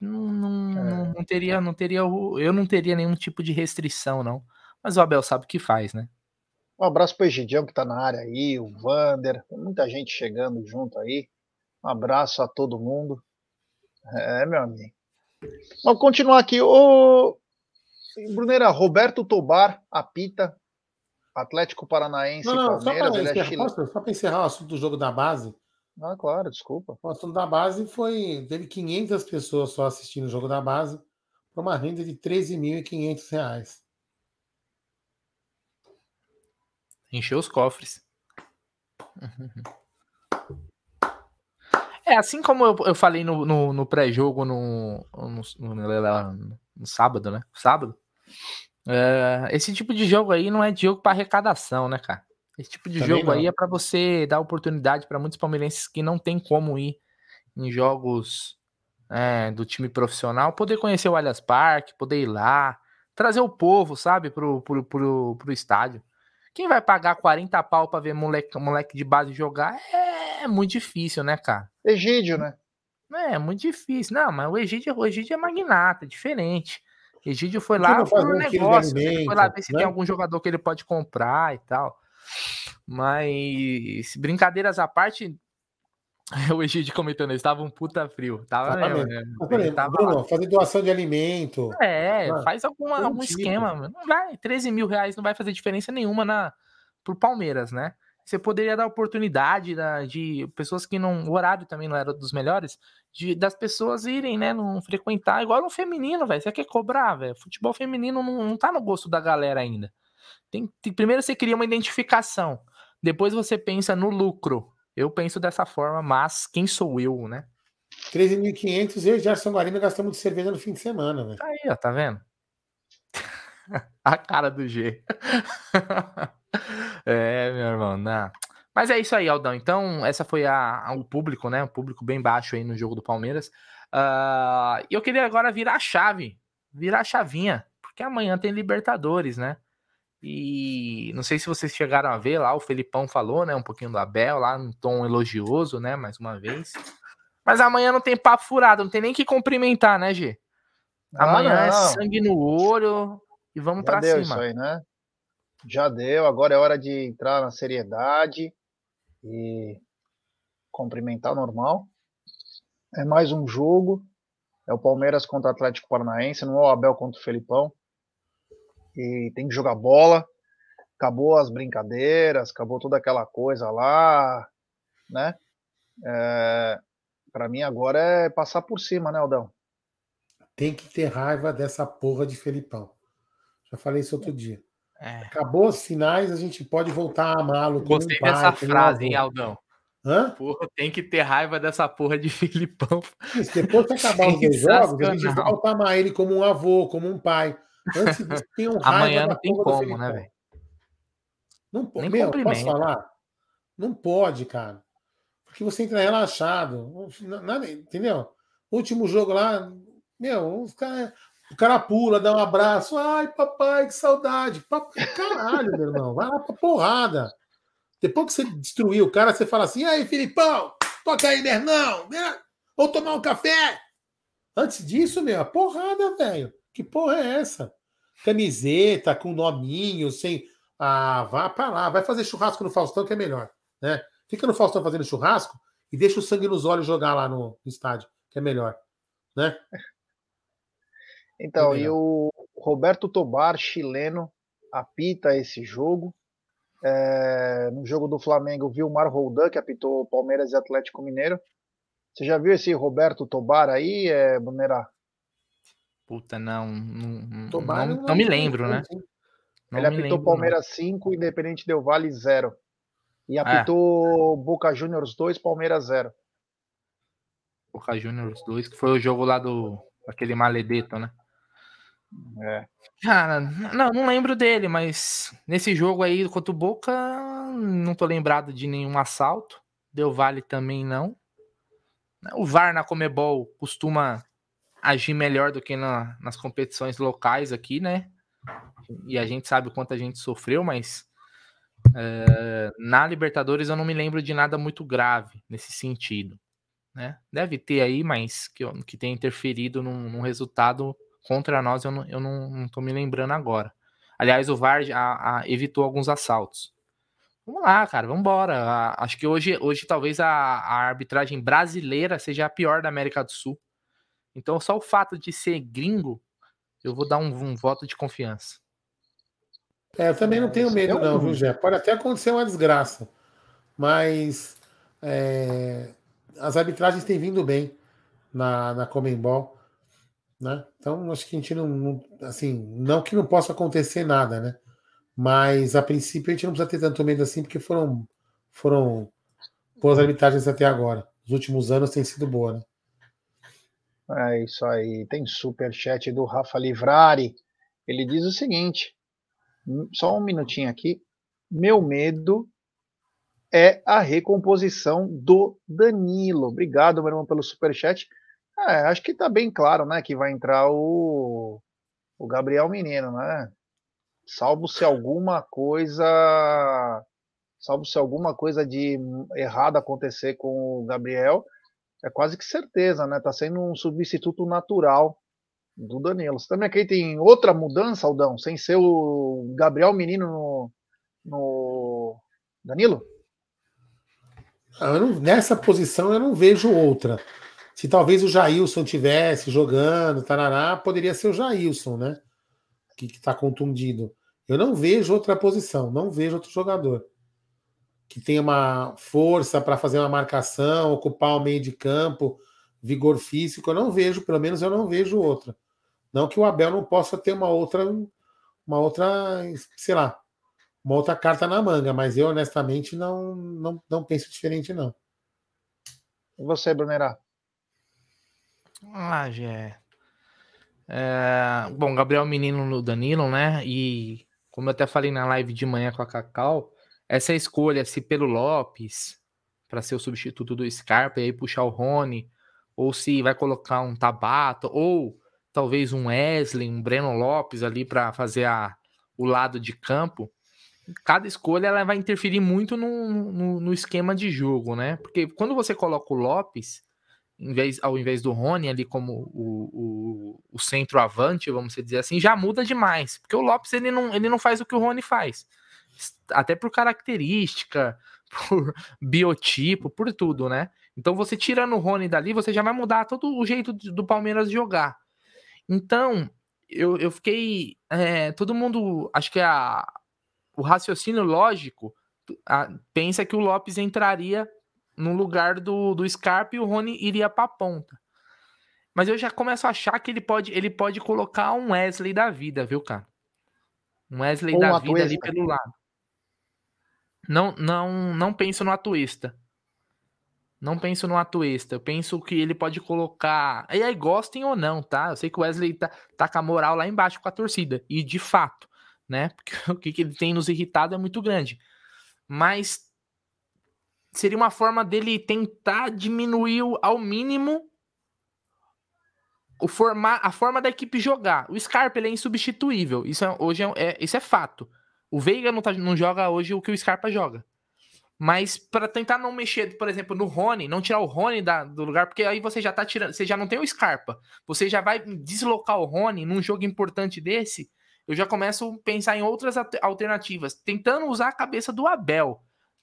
Não, não, é. não, teria, não teria, eu não teria nenhum tipo de restrição, não. Mas o Abel sabe o que faz, né? Um abraço para o Egidião que tá na área aí, o Vander, muita gente chegando junto aí. Um abraço a todo mundo. É, meu amigo. Vamos continuar aqui. O Bruneira, Roberto Tobar apita Atlético Paranaense não, não, Palmeiras. Só para encerrar, é encerrar o assunto do jogo da base. Ah, claro, desculpa. O assunto da base foi. Teve 500 pessoas só assistindo o jogo da base, por uma renda de 13.500 reais. Encheu os cofres. É, assim como eu, eu falei no, no, no pré-jogo no, no, no, no, sábado, né? Sábado. É, esse tipo de jogo aí não é jogo para arrecadação, né, cara? Esse tipo de Também jogo não. aí é para você dar oportunidade para muitos palmeirenses que não tem como ir em jogos é, do time profissional, poder conhecer o Allianz Parque, poder ir lá, trazer o povo, sabe, pro, pro, pro, pro estádio. Quem vai pagar 40 pau pra ver moleque, moleque de base jogar é muito difícil, né, cara? Egídio, né? É, é muito difícil. Não, mas o Egídio, o Egídio é magnata, é diferente. Egídio foi lá por um negócio, alimento, foi lá ver se né? tem algum jogador que ele pode comprar e tal. Mas brincadeiras à parte, o Egídio comentando, estava um puta frio. Tava mesmo, né? tava Bruno, fazer doação de alimento. É, ah, faz alguma, algum tipo. esquema. Não vai, 13 mil reais não vai fazer diferença nenhuma na, pro Palmeiras, né? Você poderia dar oportunidade da, de pessoas que não. O horário também não era dos melhores, de, das pessoas irem, né? Não frequentar, igual no feminino, velho. Você quer cobrar, velho. Futebol feminino não, não tá no gosto da galera ainda. Tem, tem, primeiro você cria uma identificação. Depois você pensa no lucro. Eu penso dessa forma, mas quem sou eu, né? 13.500 eu e Gerson Guarino gastamos de cerveja no fim de semana, velho. Aí, ó, tá vendo? a cara do G. é, meu irmão, não. Mas é isso aí, Aldão. Então, essa foi a, a, o público, né? O público bem baixo aí no jogo do Palmeiras. Uh, e eu queria agora virar a chave, virar a chavinha, porque amanhã tem Libertadores, né? E não sei se vocês chegaram a ver lá, o Felipão falou, né? Um pouquinho do Abel lá, num tom elogioso, né? Mais uma vez. Mas amanhã não tem papo furado, não tem nem que cumprimentar, né, G? Amanhã ah, é sangue no olho e vamos para cima. Isso aí, né? Já deu, agora é hora de entrar na seriedade e cumprimentar normal. É mais um jogo. É o Palmeiras contra o Atlético Paranaense, não é o Abel contra o Felipão e tem que jogar bola. Acabou as brincadeiras, acabou toda aquela coisa lá, né? É, para mim agora é passar por cima, né, Aldão? Tem que ter raiva dessa porra de Felipão. Já falei isso outro dia. É. Acabou os finais, a gente pode voltar a amá-lo. Gostei um pai, dessa frase, hein, Aldão? Hã? Porra, tem que ter raiva dessa porra de Filipão. Isso, depois que acabar os dois jogos, a gente volta a amar ele como um avô, como um pai. Antes disso, um Amanhã não tem como, né, velho? Não pode. Meu, posso falar? Não pode, cara. Porque você entra relaxado. Nada, entendeu? Último jogo lá, meu, os cara, o cara pula, dá um abraço. Ai, papai, que saudade. Papai, caralho, meu irmão. Vai lá pra porrada. Depois que você destruiu o cara, você fala assim: aí, Filipão, toca aí, meu irmão. Né? Ou tomar um café. Antes disso, meu, a porrada, velho. Que porra é essa? Camiseta com nominho, sem. Ah, vá para lá, vai fazer churrasco no Faustão que é melhor, né? Fica no Faustão fazendo churrasco e deixa o sangue nos olhos jogar lá no, estádio, que é melhor. Né? Então, é e o Roberto Tobar, chileno, apita esse jogo. É, no jogo do Flamengo, viu o Mar Roldan, que apitou Palmeiras e Atlético Mineiro. Você já viu esse Roberto Tobar aí, é, Bonera? Puta, não. Não, não, não, não me lembro, né? Não Ele apitou lembro, Palmeiras 5, Independente Del Vale 0. E é. apitou é. Boca Juniors 2, Palmeiras 0. Boca Juniors 2, que foi o jogo lá do. aquele maledeto, né? É. Cara, não, não lembro dele, mas nesse jogo aí contra o Boca, não tô lembrado de nenhum assalto. Deu Vale também não. O VAR na Comebol costuma agir melhor do que na, nas competições locais aqui, né? E a gente sabe o quanto a gente sofreu, mas é, na Libertadores eu não me lembro de nada muito grave nesse sentido. Né? Deve ter aí, mas que, que tenha interferido num, num resultado contra nós, eu não, eu não, não tô me lembrando agora. Aliás, o VAR a, a, evitou alguns assaltos. Vamos lá, cara, vamos embora. Acho que hoje, hoje talvez a, a, arbitragem brasileira seja a pior da América do Sul. Então, só o fato de ser gringo, eu vou dar um, um voto de confiança. É, eu também não tenho medo, não, viu, Jé? Pode até acontecer uma desgraça, mas é, as arbitragens têm vindo bem na, na Comembol. Né? Então, acho que a gente não, não, assim, não que não possa acontecer nada, né? Mas a princípio a gente não precisa ter tanto medo assim, porque foram, foram boas arbitragens até agora. Os últimos anos têm sido boa, né? É isso aí. Tem super chat do Rafa Livrari. Ele diz o seguinte: só um minutinho aqui. Meu medo é a recomposição do Danilo. Obrigado, meu irmão, pelo super chat. É, acho que tá bem claro, né, que vai entrar o, o Gabriel Menino, né? Salvo se alguma coisa, salvo se alguma coisa de errado acontecer com o Gabriel, é quase que certeza, né? Tá sendo um substituto natural do Danilo. Você também acredita em outra mudança, Aldão, sem ser o Gabriel Menino no, no Danilo? Ah, não, nessa posição eu não vejo outra. Se talvez o Jailson tivesse jogando, tarará, poderia ser o Jailson, né? Que está contundido. Eu não vejo outra posição, não vejo outro jogador que tenha uma força para fazer uma marcação, ocupar o meio de campo, vigor físico. Eu não vejo, pelo menos eu não vejo outra. Não que o Abel não possa ter uma outra, uma outra, sei lá, uma outra carta na manga, mas eu honestamente não, não, não penso diferente, não. E você, Brunerá? Ah, Gé. É, bom, Gabriel Menino no Danilo, né? E como eu até falei na live de manhã com a Cacau, essa escolha, se pelo Lopes, para ser o substituto do Scarpa e aí puxar o Rony, ou se vai colocar um Tabata, ou talvez um Wesley, um Breno Lopes ali para fazer a, o lado de campo. Cada escolha ela vai interferir muito no, no, no esquema de jogo, né? Porque quando você coloca o Lopes, em vez, ao invés do Rony ali como o, o, o centroavante, vamos dizer assim, já muda demais. Porque o Lopes ele não, ele não faz o que o Rony faz. Até por característica, por biotipo, por tudo, né? Então você tirando o Rony dali, você já vai mudar todo o jeito do Palmeiras jogar. Então, eu, eu fiquei. É, todo mundo. Acho que a, o raciocínio lógico a, pensa que o Lopes entraria no lugar do, do Scarpa e o Rony iria para a ponta. Mas eu já começo a achar que ele pode, ele pode colocar um Wesley da vida, viu, cara? Um Wesley Ou da vida ali pelo lado. Não, não, não penso no atuista. Não penso no atuista. Eu penso que ele pode colocar. E aí, gostem ou não, tá? Eu sei que o Wesley tá, tá com a moral lá embaixo com a torcida. E de fato, né? Porque o que ele tem nos irritado é muito grande. Mas seria uma forma dele tentar diminuir ao mínimo o formar, a forma da equipe jogar. O Scarpa ele é insubstituível. Isso é, hoje é, é, isso é fato. O Veiga não, tá, não joga hoje o que o Scarpa joga. Mas para tentar não mexer, por exemplo, no Rony, não tirar o Rony da, do lugar, porque aí você já tá tirando, você já não tem o Scarpa. Você já vai deslocar o Rony num jogo importante desse. Eu já começo a pensar em outras alternativas, tentando usar a cabeça do Abel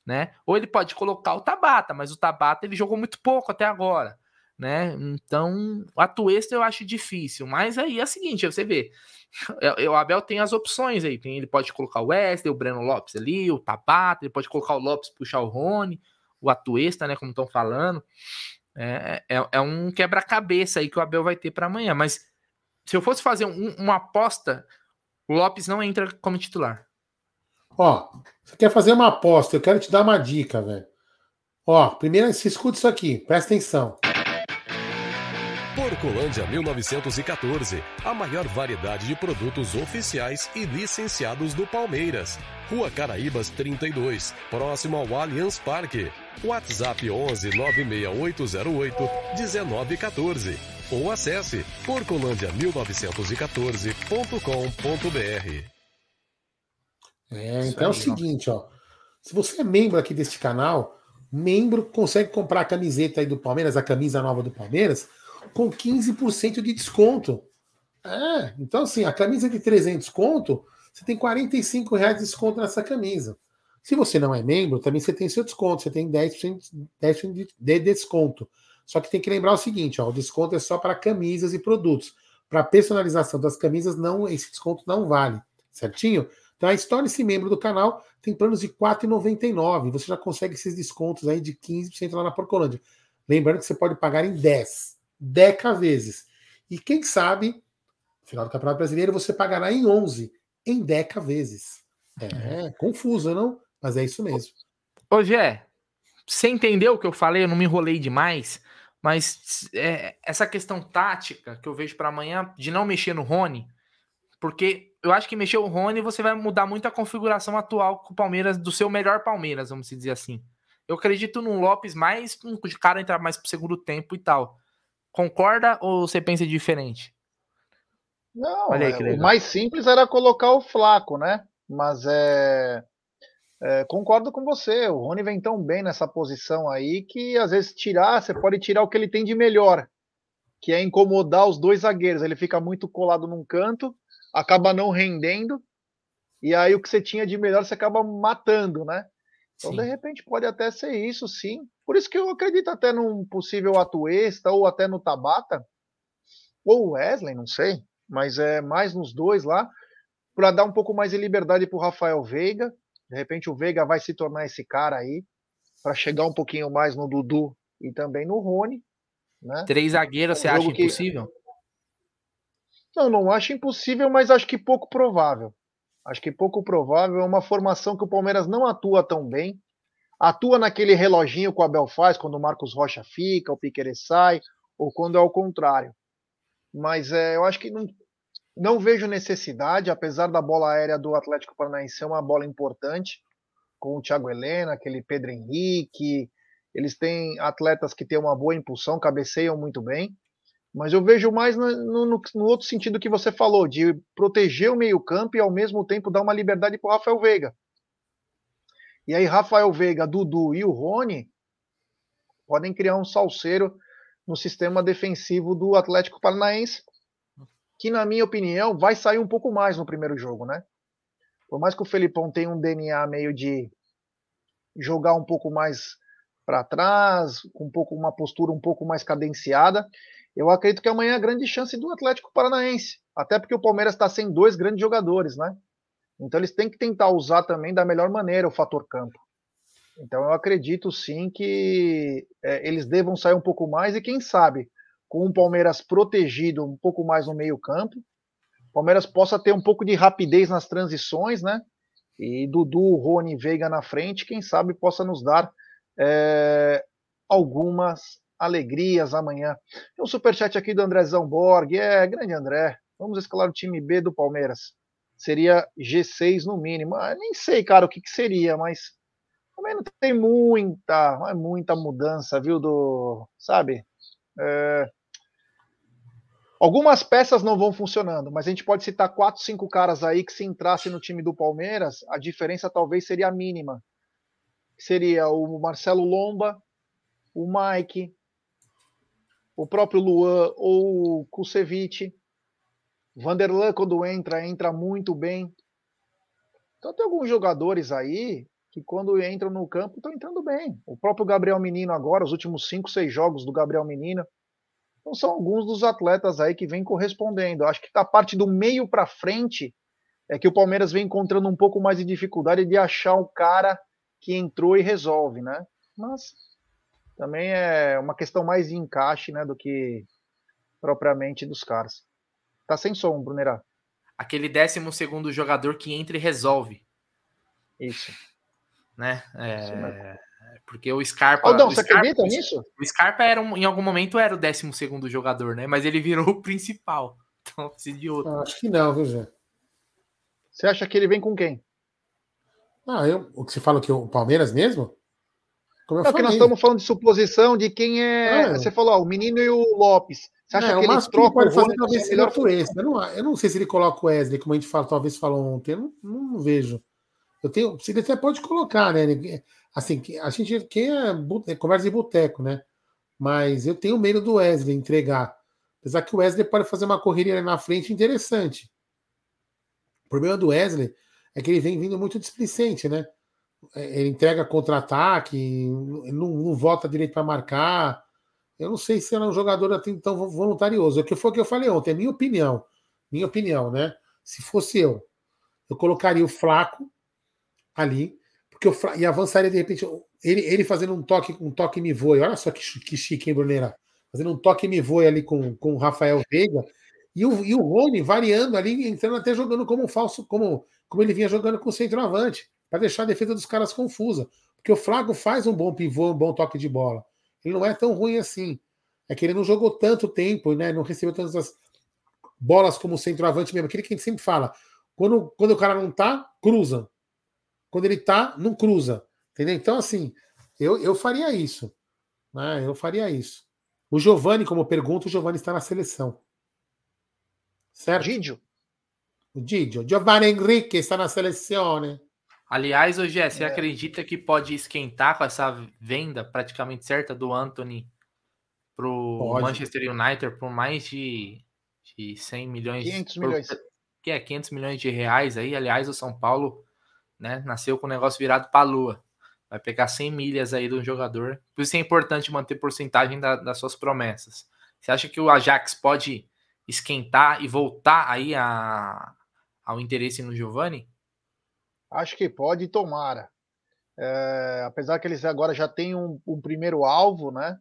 né? Ou ele pode colocar o Tabata, mas o Tabata ele jogou muito pouco até agora, né? Então, a Tuesta eu acho difícil, mas aí é o seguinte, você vê, o Abel tem as opções aí, tem, ele pode colocar o Wesley, o Breno Lopes ali, o Tabata, ele pode colocar o Lopes, puxar o Rony, o Atuesta, né, como estão falando. É, é, é um quebra-cabeça aí que o Abel vai ter para amanhã, mas se eu fosse fazer um, uma aposta, o Lopes não entra como titular. Ó, você quer fazer uma aposta, eu quero te dar uma dica, velho. Ó, primeiro, se escuta isso aqui, presta atenção. Porcolândia 1914, a maior variedade de produtos oficiais e licenciados do Palmeiras. Rua Caraíbas 32, próximo ao Allianz Parque. WhatsApp 11 96808 1914 ou acesse porcolândia1914.com.br. É, então é o seguinte, ó. Se você é membro aqui deste canal, membro consegue comprar a camiseta aí do Palmeiras, a camisa nova do Palmeiras, com 15% de desconto. É, então assim, a camisa de 300 conto, você tem 45 reais de desconto nessa camisa. Se você não é membro, também você tem seu desconto, você tem 10%, 10 de desconto. Só que tem que lembrar o seguinte, ó, o desconto é só para camisas e produtos. Para personalização das camisas, não esse desconto não vale, certinho? Então, torne-se membro do canal, tem planos de R$ 4,99. Você já consegue esses descontos aí de 15% lá na Porcolândia. Lembrando que você pode pagar em 10 deca vezes. E quem sabe, no final do Campeonato Brasileiro, você pagará em 11, em deca vezes. É, é confuso, não? Mas é isso mesmo. Ô, Gé, você entendeu o que eu falei? Eu não me enrolei demais. Mas é, essa questão tática que eu vejo para amanhã de não mexer no Rony, porque eu acho que mexer o Rony você vai mudar muito a configuração atual com o Palmeiras, do seu melhor Palmeiras, vamos dizer assim. Eu acredito no Lopes mais de cara entrar mais pro segundo tempo e tal. Concorda ou você pensa diferente? Não, aí, é, o mais simples era colocar o Flaco, né? Mas é, é, concordo com você. O Rony vem tão bem nessa posição aí que às vezes tirar, você pode tirar o que ele tem de melhor, que é incomodar os dois zagueiros. Ele fica muito colado num canto, acaba não rendendo, e aí o que você tinha de melhor você acaba matando, né? Então, sim. de repente, pode até ser isso, sim. Por isso que eu acredito até num possível Atuesta ou até no Tabata, ou Wesley, não sei, mas é mais nos dois lá, para dar um pouco mais de liberdade para o Rafael Veiga. De repente, o Veiga vai se tornar esse cara aí, para chegar um pouquinho mais no Dudu e também no Rony. Né? Três zagueiros, é um você acha que... impossível? Não, não acho impossível, mas acho que pouco provável. Acho que pouco provável. É uma formação que o Palmeiras não atua tão bem. Atua naquele reloginho que o Abel faz quando o Marcos Rocha fica, o Piqueires sai, ou quando é o contrário. Mas é, eu acho que não, não vejo necessidade, apesar da bola aérea do Atlético Paranaense ser uma bola importante, com o Thiago Helena, aquele Pedro Henrique. Eles têm atletas que têm uma boa impulsão, cabeceiam muito bem. Mas eu vejo mais no, no, no, outro sentido que você falou, de proteger o meio-campo e ao mesmo tempo dar uma liberdade para o Rafael Veiga. E aí, Rafael Veiga, Dudu e o Rony podem criar um salseiro no sistema defensivo do Atlético Paranaense, que, na minha opinião, vai sair um pouco mais no primeiro jogo, né? Por mais que o Felipão tenha um DNA meio de jogar um pouco mais para trás, com um pouco uma postura um pouco mais cadenciada, eu acredito que amanhã é a grande chance do Atlético Paranaense. Até porque o Palmeiras está sem dois grandes jogadores, né? Então eles têm que tentar usar também da melhor maneira o fator campo. Então eu acredito sim que é, eles devam sair um pouco mais e quem sabe com o Palmeiras protegido um pouco mais no meio campo, o Palmeiras possa ter um pouco de rapidez nas transições, né? E Dudu, Rony, Veiga na frente, quem sabe possa nos dar é, algumas alegrias amanhã. Tem um superchat aqui do Andrezão Borg. É, grande André. Vamos escalar o time B do Palmeiras. Seria G6 no mínimo. Ah, nem sei, cara, o que, que seria, mas também não tem muita, é muita mudança, viu? Do, sabe? É... Algumas peças não vão funcionando, mas a gente pode citar quatro, cinco caras aí que se entrasse no time do Palmeiras, a diferença talvez seria mínima. Seria o Marcelo Lomba, o Mike, o próprio Luan ou o Kusevich. Vanderlan, quando entra, entra muito bem. Então tem alguns jogadores aí que quando entram no campo estão entrando bem. O próprio Gabriel Menino agora, os últimos cinco, seis jogos do Gabriel Menino, então são alguns dos atletas aí que vêm correspondendo. Acho que a parte do meio para frente é que o Palmeiras vem encontrando um pouco mais de dificuldade de achar o cara que entrou e resolve, né? Mas também é uma questão mais de encaixe, né, do que propriamente dos caras. Tá sem som, Brunerá. Aquele décimo segundo jogador que entra e resolve. Isso. Né? É... Porque o Scarpa. Aldão, o você Scarpa, acredita nisso? O Scarpa era um, em algum momento era o décimo segundo jogador, né? Mas ele virou o principal. Então precisa de outro. Acho que não, viu, Zé? Você acha que ele vem com quem? Ah, eu, o que você fala que o Palmeiras mesmo? Como eu não, porque nós estamos falando de suposição de quem é. Ah, você falou, ó, o menino e o Lopes. Você acha é, que ele troca pode fazer talvez seja melhor por esse. Eu não, eu não sei se ele coloca o Wesley, como a gente fala, talvez falou ontem. Eu não, não vejo. Eu tenho, ele até pode colocar, né? Assim, a gente quem é, é conversa de boteco, né? Mas eu tenho medo do Wesley entregar. Apesar que o Wesley pode fazer uma correria na frente interessante. O problema do Wesley é que ele vem vindo muito displicente, né? É, ele entrega contra-ataque, não, não volta direito para marcar. Eu não sei se ele é um jogador assim tão voluntarioso. É o que foi que eu falei ontem, é minha opinião. Minha opinião, né? Se fosse eu, eu colocaria o Flaco ali, porque eu, e avançaria de repente, ele, ele fazendo um toque, um toque me voe. Olha só que, que chique, hein, Brunera? Fazendo um toque me voe ali com, com o Rafael Veiga. E o, e o Rony variando ali, entrando até jogando como um falso, como, como ele vinha jogando com o centroavante, para deixar a defesa dos caras confusa. Porque o Flaco faz um bom pivô, um bom toque de bola. Ele não é tão ruim assim. É que ele não jogou tanto tempo, né? Não recebeu tantas as bolas como centroavante mesmo. Aquele que a gente sempre fala. Quando, quando o cara não tá, cruza. Quando ele tá, não cruza. Entendeu? Então, assim, eu, eu faria isso. Né? Eu faria isso. O Giovani, como pergunta, o Giovani está na seleção. Certo? Didio. O Didio. Giovanni Henrique está na seleção. Aliás, hoje é, você é. acredita que pode esquentar com essa venda praticamente certa do Anthony pro pode. Manchester United por mais de, de 100 milhões 500 milhões. que é 500 milhões de reais aí. Aliás, o São Paulo, né, nasceu com o negócio virado para a lua. Vai pegar 100 milhas aí do jogador. Por isso é importante manter porcentagem da, das suas promessas. Você acha que o Ajax pode esquentar e voltar aí a, ao interesse no Giovani? Acho que pode, tomara. É, apesar que eles agora já têm um, um, primeiro alvo, né?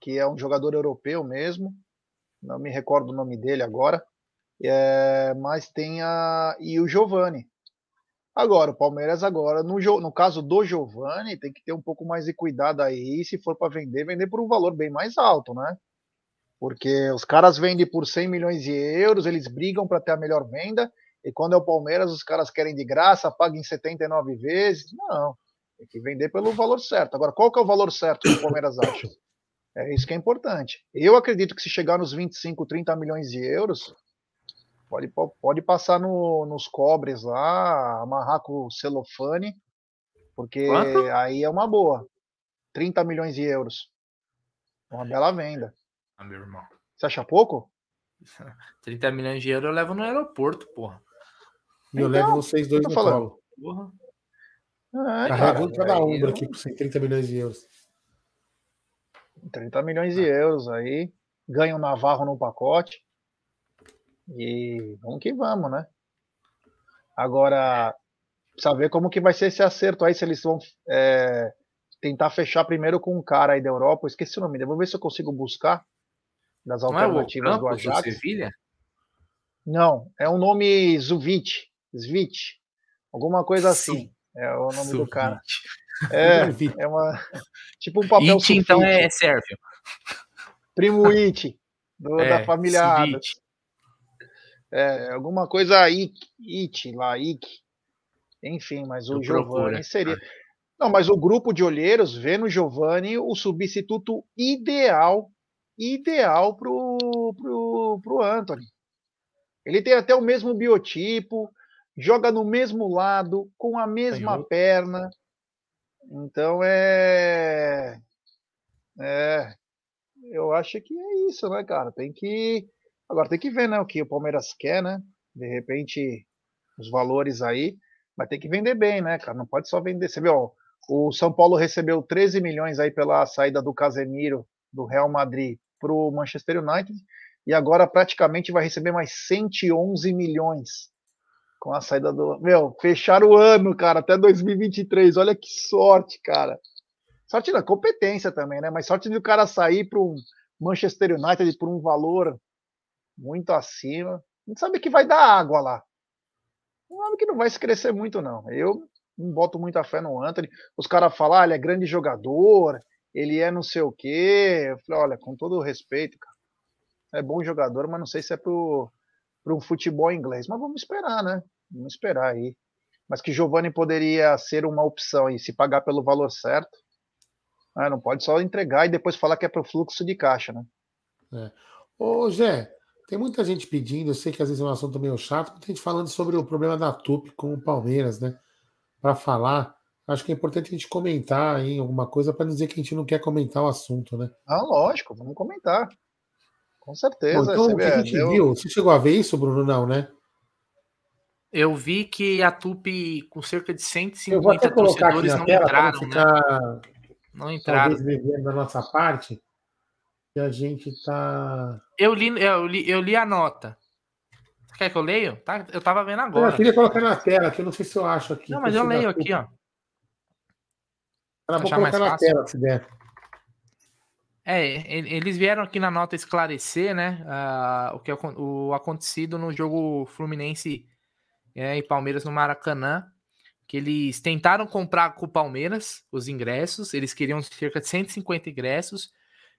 Que é um jogador europeu mesmo. Não me recordo o nome dele agora. É, mas tem a. E o Giovani. Agora, o Palmeiras agora, no, no caso do Giovani, tem que ter um pouco mais de cuidado aí. Se for para vender, vender por um valor bem mais alto, né? Porque os caras vendem por 100 milhões de euros, eles brigam para ter a melhor venda e quando é o Palmeiras, os caras querem de graça, pagam em 79 vezes. Não, tem que vender pelo valor certo. Agora, qual que é o valor certo que o Palmeiras acha? É isso que é importante. Eu acredito que se chegar nos 25, 30 milhões de euros, pode, pode passar no, nos cobres lá, amarrar com o celofane, porque Quanto? aí é uma boa. 30 milhões de euros. Uma bela venda. Ah, meu irmão. Você acha pouco? 30 milhões de euros eu levo no aeroporto, porra. E eu levo então, vocês dois no colo. Porra. É, Carrega um cada ombro aqui por 130 milhões de euros. 30 milhões de euros aí. Ganha o Navarro no pacote. E vamos que vamos, né? Agora, precisa ver como que vai ser esse acerto aí, se eles vão é, tentar fechar primeiro com um cara aí da Europa. Eu esqueci o nome dele. Vou ver se eu consigo buscar das Não alternativas é do Ajax. Do Sevilha? Não, é um nome Zuvich. Svit, alguma coisa assim. É o nome do cara. É, é uma tipo um papel It, então é sérvio. Primo It, do, é, da família. É, alguma coisa It, It lá, It. Enfim, mas o Giovanni seria. Não, mas o grupo de olheiros vê no Giovanni o substituto ideal, ideal pro, pro, pro Anthony. Ele tem até o mesmo biotipo, joga no mesmo lado, com a mesma perna. Então é. É. Eu acho que é isso, né, cara? Tem que. Agora tem que ver, né, o que o Palmeiras quer, né? De repente, os valores aí. Vai ter que vender bem, né, cara? Não pode só vender. Você viu, ó, o São Paulo recebeu 13 milhões aí pela saída do Casemiro do Real Madrid para o Manchester United e agora praticamente vai receber mais 111 milhões com a saída do. Meu, fechar o ano, cara, até 2023. Olha que sorte, cara. Sorte da competência também, né? Mas sorte de o cara sair para um Manchester United por um valor muito acima. Gente sabe que vai dar água lá. Não sabe que não vai se crescer muito, não. Eu não boto muita fé no Anthony. Os caras falam, ah, ele é grande jogador, ele é não sei o quê. Eu falei, olha, com todo o respeito, cara, é bom jogador, mas não sei se é pro, pro futebol inglês. Mas vamos esperar, né? Vamos esperar aí. Mas que Giovanni poderia ser uma opção e se pagar pelo valor certo. Né? Não pode só entregar e depois falar que é pro fluxo de caixa, né? É. Ô, Zé, tem muita gente pedindo, eu sei que às vezes é um assunto meio chato, muita gente falando sobre o problema da TUP com o Palmeiras, né? Para falar, acho que é importante a gente comentar aí alguma coisa para dizer que a gente não quer comentar o assunto, né? Ah, lógico, vamos comentar. Com certeza. Bom, então, o que a gente viu? Você chegou a ver isso, Bruno? Não, né? Eu vi que a Tupi, com cerca de 150 torcedores, não entraram. Né? Ficar, né? Não entraram. Talvez da nossa parte, que a gente tá. Eu li, eu li, eu li a nota. Você quer que eu leio? Tá, eu tava vendo agora. Eu queria colocar na tela, que eu não sei se eu acho aqui. Não, mas eu leio aqui, ó. Ela vou colocar na fácil. tela, se der. É, eles vieram aqui na nota esclarecer, né, uh, o que o acontecido no jogo Fluminense é, e Palmeiras no Maracanã, que eles tentaram comprar com o Palmeiras os ingressos, eles queriam cerca de 150 ingressos,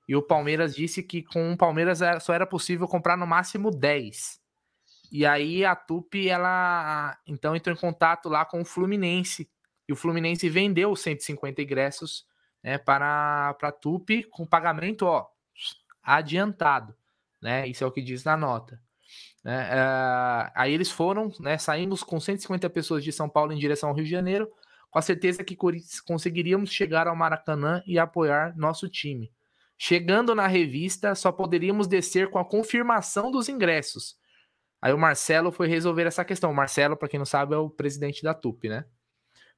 e o Palmeiras disse que com o Palmeiras só era possível comprar no máximo 10. E aí a Tupi, ela então entrou em contato lá com o Fluminense, e o Fluminense vendeu os 150 ingressos né, para a Tupi com pagamento ó, adiantado. Né? Isso é o que diz na nota. Né? Uh, aí eles foram, né, saímos com 150 pessoas de São Paulo em direção ao Rio de Janeiro, com a certeza que conseguiríamos chegar ao Maracanã e apoiar nosso time. Chegando na revista, só poderíamos descer com a confirmação dos ingressos. Aí o Marcelo foi resolver essa questão. O Marcelo, para quem não sabe, é o presidente da TUP, né?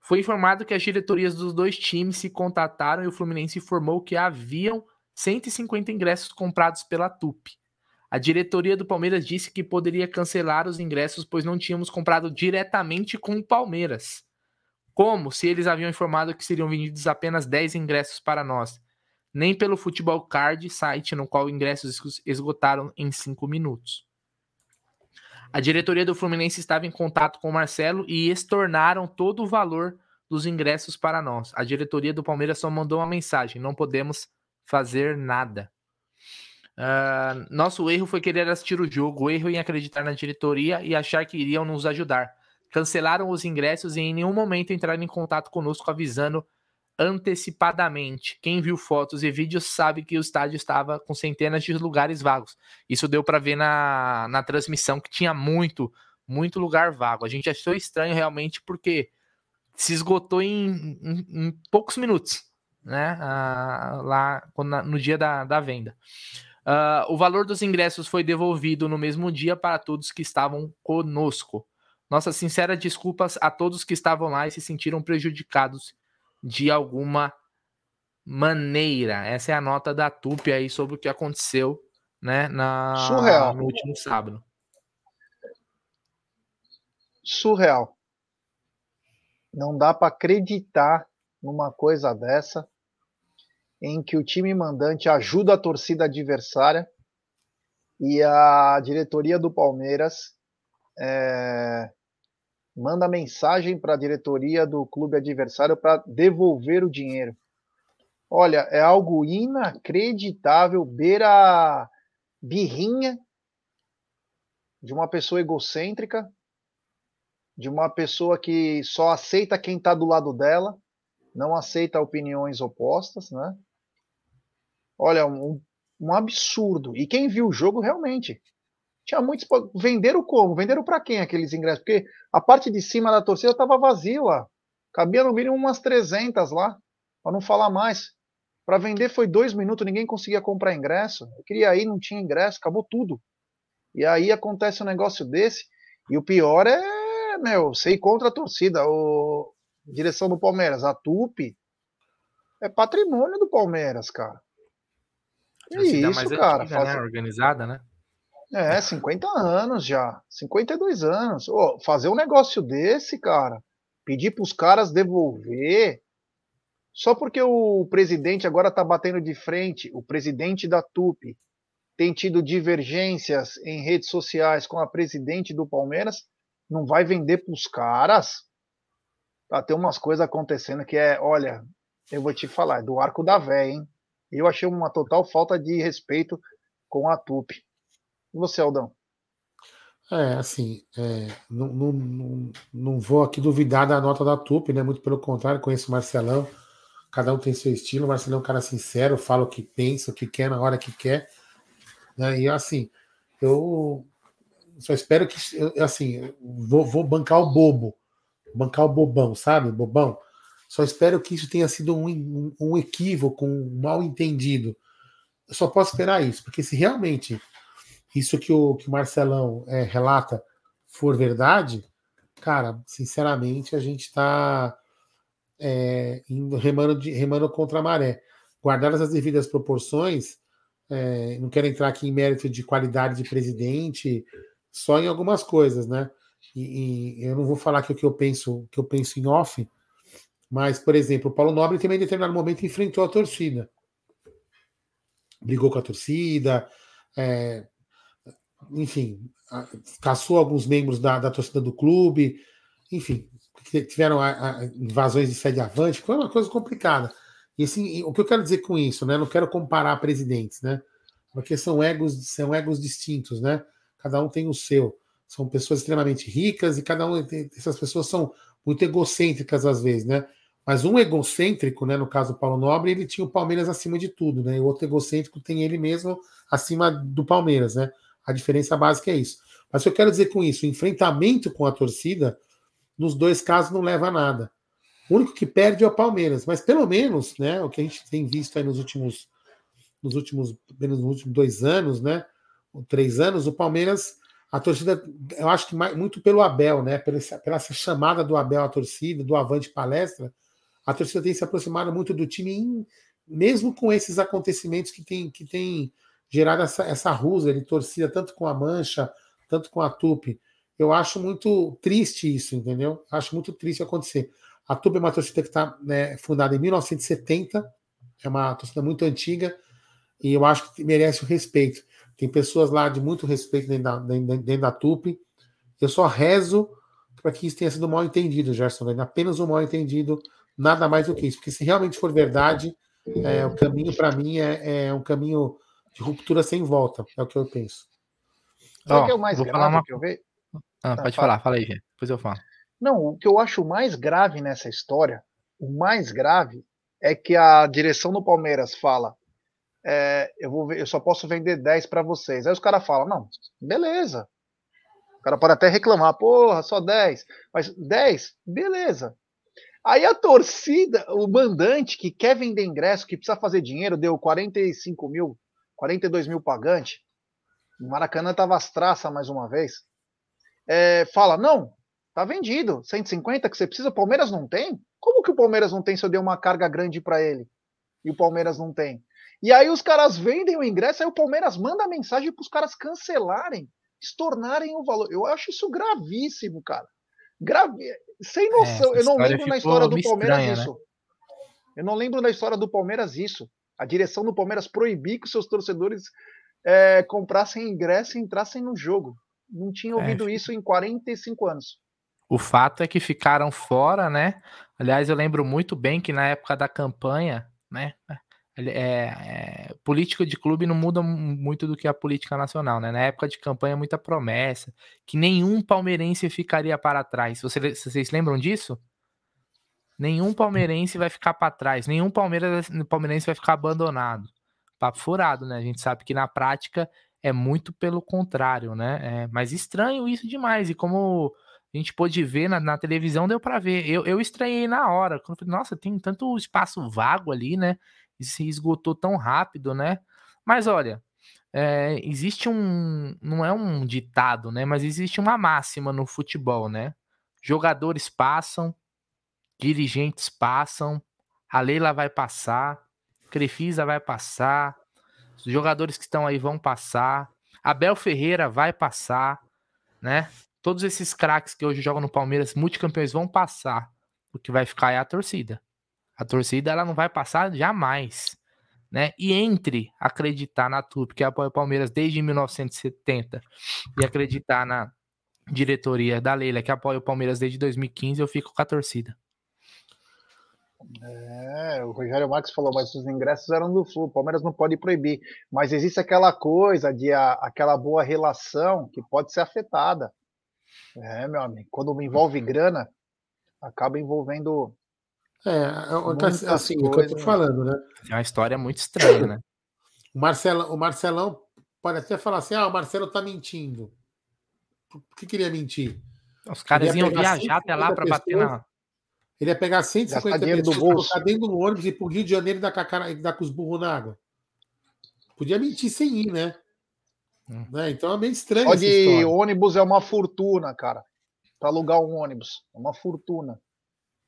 Foi informado que as diretorias dos dois times se contataram e o Fluminense informou que haviam 150 ingressos comprados pela TUP. A diretoria do Palmeiras disse que poderia cancelar os ingressos, pois não tínhamos comprado diretamente com o Palmeiras. Como se eles haviam informado que seriam vendidos apenas 10 ingressos para nós. Nem pelo Futebol Card, site no qual ingressos esgotaram em 5 minutos. A diretoria do Fluminense estava em contato com o Marcelo e estornaram todo o valor dos ingressos para nós. A diretoria do Palmeiras só mandou uma mensagem: não podemos fazer nada. Uh, nosso erro foi querer assistir o jogo, erro em acreditar na diretoria e achar que iriam nos ajudar. Cancelaram os ingressos e em nenhum momento entraram em contato conosco avisando antecipadamente. Quem viu fotos e vídeos sabe que o estádio estava com centenas de lugares vagos. Isso deu para ver na, na transmissão que tinha muito, muito lugar vago. A gente achou estranho realmente porque se esgotou em, em, em poucos minutos, né? Uh, lá no dia da, da venda. Uh, o valor dos ingressos foi devolvido no mesmo dia para todos que estavam conosco. Nossas sinceras desculpas a todos que estavam lá e se sentiram prejudicados de alguma maneira. Essa é a nota da TUP aí sobre o que aconteceu né, na, Surreal. no último sábado. Surreal. Não dá para acreditar numa coisa dessa em que o time mandante ajuda a torcida adversária e a diretoria do Palmeiras é, manda mensagem para a diretoria do clube adversário para devolver o dinheiro. Olha, é algo inacreditável, beira birrinha de uma pessoa egocêntrica, de uma pessoa que só aceita quem está do lado dela, não aceita opiniões opostas, né? Olha, um, um absurdo. E quem viu o jogo realmente tinha muitos. Venderam como? Venderam para quem aqueles ingressos? Porque a parte de cima da torcida estava vazia lá. Cabia no mínimo umas 300 lá, para não falar mais. Para vender foi dois minutos, ninguém conseguia comprar ingresso. Eu queria ir, não tinha ingresso, acabou tudo. E aí acontece um negócio desse. E o pior é meu, sei contra a torcida. O direção do Palmeiras, a Tupi, é patrimônio do Palmeiras, cara. É isso, cara. Antiga, faz... né? Organizada, né? É, 50 anos já. 52 anos. Oh, fazer um negócio desse, cara, pedir para os caras devolver, só porque o presidente agora está batendo de frente, o presidente da TUP tem tido divergências em redes sociais com a presidente do Palmeiras, não vai vender para os caras? Tá, tem umas coisas acontecendo que é, olha, eu vou te falar, é do arco da véia, hein? Eu achei uma total falta de respeito com a TUP. E você, Aldão? É, assim, é, não, não, não, não, vou aqui duvidar da nota da TUP, né? Muito pelo contrário, conheço o Marcelão, cada um tem seu estilo, o Marcelão é um cara sincero, fala o que pensa, o que quer na hora que quer. Né? E assim, eu só espero que, assim, vou, vou bancar o bobo, bancar o bobão, sabe? Bobão. Só espero que isso tenha sido um, um, equívoco, um mal entendido. Eu só posso esperar isso, porque se realmente isso que o, que o Marcelão é, relata for verdade, cara, sinceramente, a gente está é, remando, remando contra a maré. Guardadas as devidas proporções, é, não quero entrar aqui em mérito de qualidade de presidente, só em algumas coisas, né? E, e eu não vou falar que o que eu penso, que eu penso em off, mas, por exemplo, o Paulo Nobre também em determinado momento enfrentou a torcida. Brigou com a torcida, é, enfim, caçou alguns membros da, da torcida do clube, enfim, tiveram a, a invasões de sede avante, foi uma coisa complicada. E assim, o que eu quero dizer com isso, né? Não quero comparar presidentes, né? Porque são egos, são egos distintos, né? Cada um tem o seu. São pessoas extremamente ricas e cada um essas pessoas são muito egocêntricas às vezes, né? Mas um egocêntrico, né, no caso do Paulo Nobre, ele tinha o Palmeiras acima de tudo, né? E o outro egocêntrico tem ele mesmo acima do Palmeiras, né? A diferença básica é isso. Mas eu quero dizer com isso, o enfrentamento com a torcida, nos dois casos não leva a nada. O único que perde é o Palmeiras, mas pelo menos, né, o que a gente tem visto aí nos últimos, nos últimos, nos últimos dois anos, né, três anos, o Palmeiras, a torcida, eu acho que mais, muito pelo Abel, né, pela, pela essa chamada do Abel à torcida, do Avante Palestra, a torcida tem se aproximado muito do time, em, mesmo com esses acontecimentos que tem, que tem gerado essa, essa rusa de torcida, tanto com a Mancha, tanto com a Tupi. Eu acho muito triste isso, entendeu? Acho muito triste acontecer. A Tupi é uma torcida que está né, fundada em 1970, é uma torcida muito antiga, e eu acho que merece o respeito. Tem pessoas lá de muito respeito dentro da, dentro da Tupi. Eu só rezo para que isso tenha sido mal entendido, Gerson. Apenas um mal entendido, nada mais do que isso. Porque se realmente for verdade, é, o caminho para mim é, é um caminho de ruptura sem volta, é o que eu penso. Sabe o que é o mais grave uma... que eu vejo? Ah, pode fala. falar, fala aí, gente. Depois eu falo. Não, o que eu acho mais grave nessa história, o mais grave, é que a direção do Palmeiras fala: é, eu, vou, eu só posso vender 10 para vocês. Aí os caras falam: não, beleza. O cara pode até reclamar: porra, só 10. Mas 10, beleza. Aí a torcida, o mandante que quer vender ingresso, que precisa fazer dinheiro, deu 45 mil 42 mil pagantes, o Maracanã estava as traças mais uma vez, é, fala, não, tá vendido, 150 que você precisa, Palmeiras não tem? Como que o Palmeiras não tem se eu dei uma carga grande para ele? E o Palmeiras não tem? E aí os caras vendem o ingresso, aí o Palmeiras manda mensagem para os caras cancelarem, estornarem o valor. Eu acho isso gravíssimo, cara. Grave... Sem noção. É, eu não lembro na história do Palmeiras estranha, né? isso. Né? Eu não lembro na história do Palmeiras isso a direção do Palmeiras proibir que seus torcedores é, comprassem ingresso e entrassem no jogo. Não tinha é, ouvido é, isso em 45 anos. O fato é que ficaram fora, né? Aliás, eu lembro muito bem que na época da campanha, né? É, é, política de clube não muda muito do que a política nacional, né? Na época de campanha, muita promessa, que nenhum palmeirense ficaria para trás. Vocês, vocês lembram disso? Nenhum palmeirense vai ficar para trás, nenhum Palmeiras, palmeirense vai ficar abandonado. Papo furado, né? A gente sabe que na prática é muito pelo contrário, né? É, mas estranho isso demais. E como a gente pôde ver na, na televisão, deu para ver. Eu, eu estranhei na hora. Quando falei, Nossa, tem tanto espaço vago ali, né? E se esgotou tão rápido, né? Mas olha, é, existe um. Não é um ditado, né? Mas existe uma máxima no futebol, né? jogadores passam, dirigentes passam, a Leila vai passar, Crefisa vai passar, os jogadores que estão aí vão passar, Abel Ferreira vai passar, né? Todos esses craques que hoje jogam no Palmeiras, multicampeões, vão passar. O que vai ficar é a torcida. A torcida ela não vai passar jamais. Né? E entre acreditar na TUP, que apoia o Palmeiras desde 1970, e acreditar na diretoria da Leila, que apoia o Palmeiras desde 2015, eu fico com a torcida. É, o Rogério Marques falou, mas os ingressos eram do Flu, o Palmeiras não pode proibir. Mas existe aquela coisa de a, aquela boa relação que pode ser afetada. É, meu amigo, quando envolve grana, acaba envolvendo. É, é, é assim, o que eu tô falando, né? É uma história muito estranha, né? O Marcelão, o Marcelão pode até falar assim: ah, o Marcelo tá mentindo. Por que queria mentir? Os caras iam viajar até lá para bater na. Ele ia pegar 150 pessoas, do bolso. colocar dentro do ônibus e ir pro Rio de Janeiro e dar com, cara, dar com os burros na água. Podia mentir sem ir, né? Hum. né? Então é meio estranho. Só de ônibus é uma fortuna, cara. Para alugar um ônibus. É uma fortuna.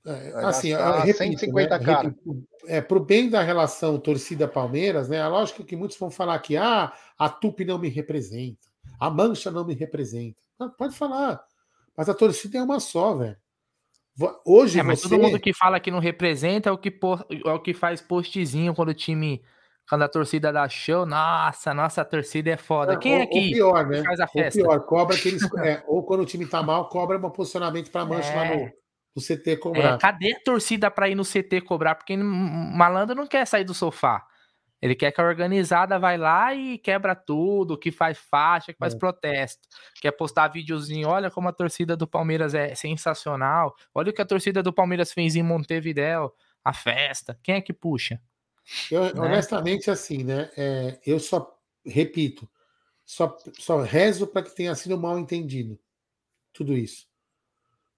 É, assim, repito, 150 né? cara. é, pro bem da relação torcida-Palmeiras, né? É lógico que muitos vão falar que ah, a Tupi não me representa, a Mancha não me representa. Não, pode falar. Mas a torcida é uma só, velho. Hoje é, mas você... todo mundo que fala que não representa é o que, é o que faz postzinho quando o time quando a torcida dá show, nossa, nossa torcida é foda. Quem é que pior, né? faz a festa? O pior, cobra aqueles. é, ou quando o time tá mal, cobra um posicionamento para mancha é. lá no, no CT cobrar. É, cadê a torcida para ir no CT cobrar? Porque malandro não quer sair do sofá. Ele quer que a organizada vai lá e quebra tudo, que faz faixa, que faz é. protesto, quer postar videozinho, olha como a torcida do Palmeiras é sensacional, olha o que a torcida do Palmeiras fez em Montevidéu, a festa, quem é que puxa? Eu, né? honestamente, assim, né? É, eu só repito, só, só rezo para que tenha sido mal entendido tudo isso.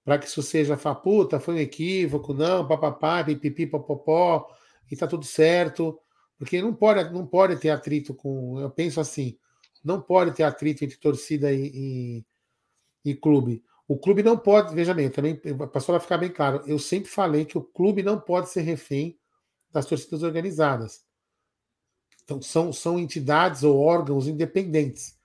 Para que isso seja puta, foi um equívoco, não, papapá, pipipi, popopó, e tá tudo certo. Porque não pode, não pode ter atrito com. Eu penso assim, não pode ter atrito entre torcida e, e, e clube. O clube não pode, veja bem, também, passou a ficar bem claro, eu sempre falei que o clube não pode ser refém das torcidas organizadas. Então, são, são entidades ou órgãos independentes.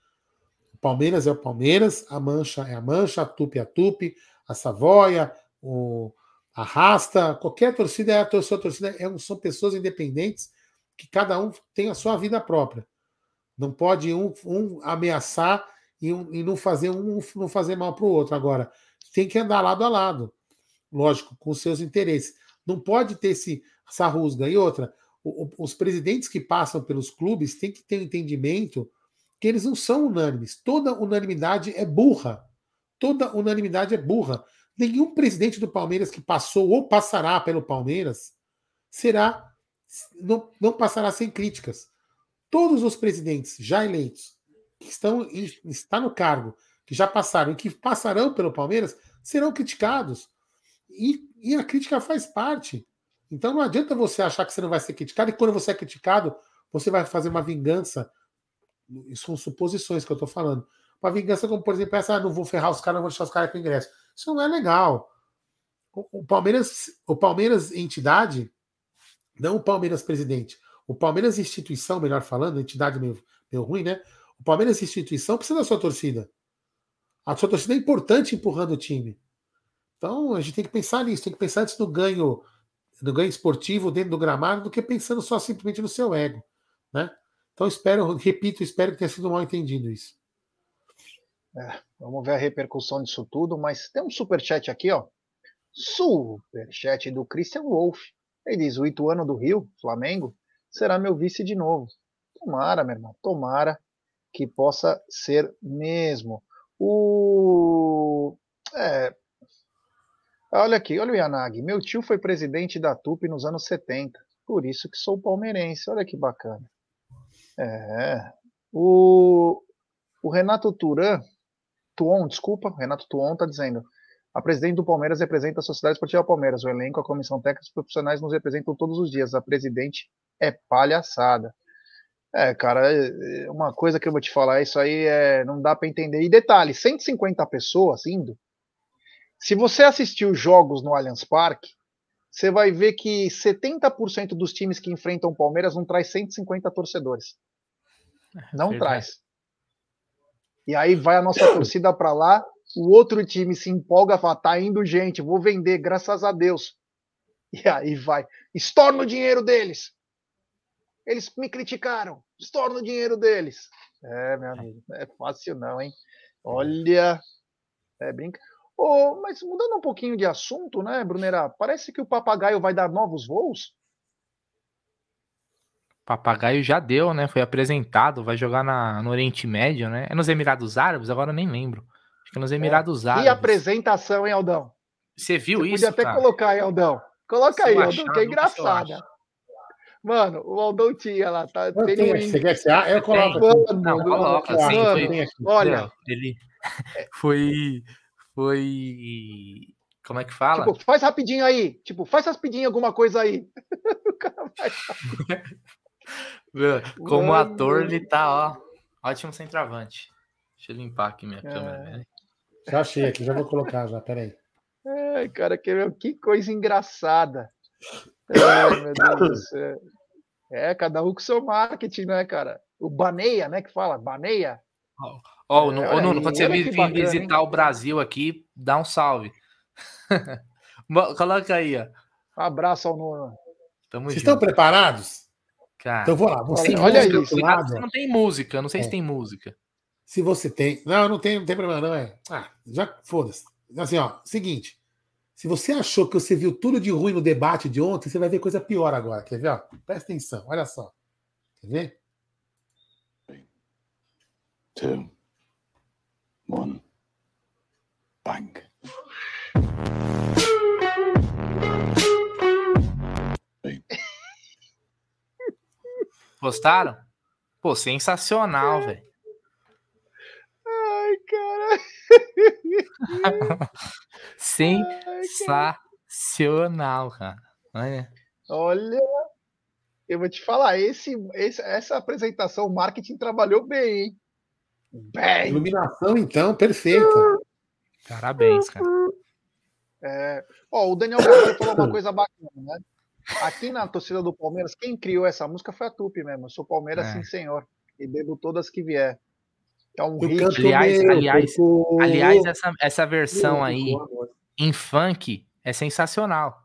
O Palmeiras é o Palmeiras, a Mancha é a Mancha, a Tupi é a Tupi, a Savoia, o, a Rasta, qualquer torcida é a torcida, torcida é, são pessoas independentes que cada um tem a sua vida própria. Não pode um, um ameaçar e, um, e, não fazer um não fazer mal para o outro. Agora, tem que andar lado a lado, lógico, com seus interesses. Não pode ter esse, essa rusga. E outra, o, os presidentes que passam pelos clubes têm que ter um entendimento que eles não são unânimes. Toda unanimidade é burra. Toda unanimidade é burra. Nenhum presidente do Palmeiras que passou ou passará pelo Palmeiras será não, não passará sem críticas. Todos os presidentes já eleitos que estão está no cargo, que já passaram e que passarão pelo Palmeiras, serão criticados. E, e a crítica faz parte. Então não adianta você achar que você não vai ser criticado, e quando você é criticado, você vai fazer uma vingança. Isso são suposições que eu estou falando. Uma vingança, como por exemplo, essa, ah, não vou ferrar os caras, não vou deixar os caras com ingresso. Isso não é legal. O, o Palmeiras, o Palmeiras entidade, não o Palmeiras presidente, o Palmeiras instituição, melhor falando, entidade meio, meio ruim, né? O Palmeiras instituição precisa da sua torcida. A sua torcida é importante empurrando o time. Então a gente tem que pensar nisso, tem que pensar antes do ganho no ganho esportivo dentro do gramado do que pensando só simplesmente no seu ego, né? Então espero, repito, espero que tenha sido mal entendido isso. É, vamos ver a repercussão disso tudo, mas tem um super chat aqui, ó. Super chat do Christian Wolff. Ele diz: "O Ituano do Rio, Flamengo, será meu vice de novo. Tomara, meu irmão, tomara que possa ser mesmo. O é, Olha aqui, olha o Yanagi. Meu tio foi presidente da TUP nos anos 70. Por isso que sou palmeirense. Olha que bacana. É. O, o Renato Turan, Tuon, desculpa, Renato Tuon está dizendo. A presidente do Palmeiras representa a Sociedade Esportiva Palmeiras. O elenco, a comissão técnica os profissionais nos representam todos os dias. A presidente é palhaçada. É, cara, é, é uma coisa que eu vou te falar, isso aí é, não dá para entender. E detalhe, 150 pessoas indo Se você assistir os jogos no Allianz Parque, você vai ver que 70% dos times que enfrentam o Palmeiras não traz 150 torcedores. Não Verdade. traz. E aí vai a nossa torcida para lá, o outro time se empolga, fala, tá indo gente, vou vender, graças a Deus. E aí vai, estorna o dinheiro deles. Eles me criticaram, estorna o dinheiro deles. É, meu amigo, não é fácil não, hein? Olha, é brinca. Oh, mas mudando um pouquinho de assunto, né, Brunera? Parece que o papagaio vai dar novos voos. Papagaio já deu, né? Foi apresentado, vai jogar na, no Oriente Médio, né? É nos Emirados Árabes, agora eu nem lembro. Acho que é nos Emirados é. Árabes. Que apresentação, hein, Aldão? Você viu Você isso? Podia até cara? colocar, hein, Aldão? Coloca aí, Aldão, que é engraçada. Mano, o Aldão tinha lá, tá? Eu você quer ser? Ah, eu coloco. Mano, não, coloca, sim, foi, olha, ele foi foi. Como é que fala? Tipo, faz rapidinho aí. Tipo, faz rapidinho alguma coisa aí. o cara vai. Como Mano. ator, ele tá, ó. Ótimo centroavante. Deixa eu limpar aqui minha é... câmera. Né? Já achei aqui, já vou colocar já, peraí. Ai, cara, que, que coisa engraçada. Ai, meu Deus do céu. É, cada um com seu marketing, né, cara? O Baneia, né, que fala, Baneia. Ó, oh, é, Nuno, quando você vir, bacana, visitar hein? o Brasil aqui, dá um salve. Coloca aí, ó. Um abraço ao Nuno. Tamo Vocês junto. estão preparados? Cara, então vou lá. Você olha, olha isso. Você não tem música, não sei é. se tem música. Se você tem. Não, não tem, não tem problema, não. É. Ah, já foda-se. Assim, ó, seguinte. Se você achou que você viu tudo de ruim no debate de ontem, você vai ver coisa pior agora. Quer ver? Ó? Presta atenção, olha só. Quer ver? Two. One. Bang. Gostaram? Pô, sensacional, velho. Ai, cara. sensacional, cara. Olha. Olha, eu vou te falar, esse, esse, essa apresentação, o marketing trabalhou bem, hein? Bem. Iluminação, então, perfeita. Parabéns, cara. É, ó, o Daniel Gabriel falou uma coisa bacana, né? Aqui na torcida do Palmeiras, quem criou essa música foi a Tupi mesmo. Eu sou Palmeiras, é. sim, senhor. E bebo todas que vier. É um hit. Aliás, aliás, aliás essa, essa versão aí em funk é sensacional.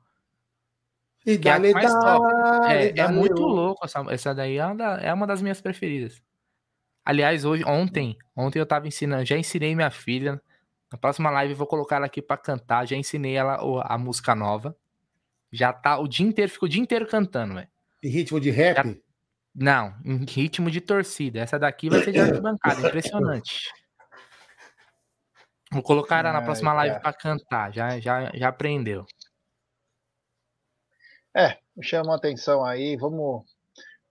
E é, mais top. é, é muito louco essa, essa daí é uma, é uma das minhas preferidas. Aliás, hoje, ontem, ontem eu tava ensinando, já ensinei minha filha. Na próxima live eu vou colocar ela aqui para cantar. Já ensinei ela a música nova. Já tá o dia inteiro, ficou o dia inteiro cantando, velho. Em ritmo de rap? Já, não, em ritmo de torcida. Essa daqui vai ser de arquibancada, impressionante. Vou colocar ela na próxima live para cantar. Já, já, já aprendeu. É, chama a atenção aí. Vamos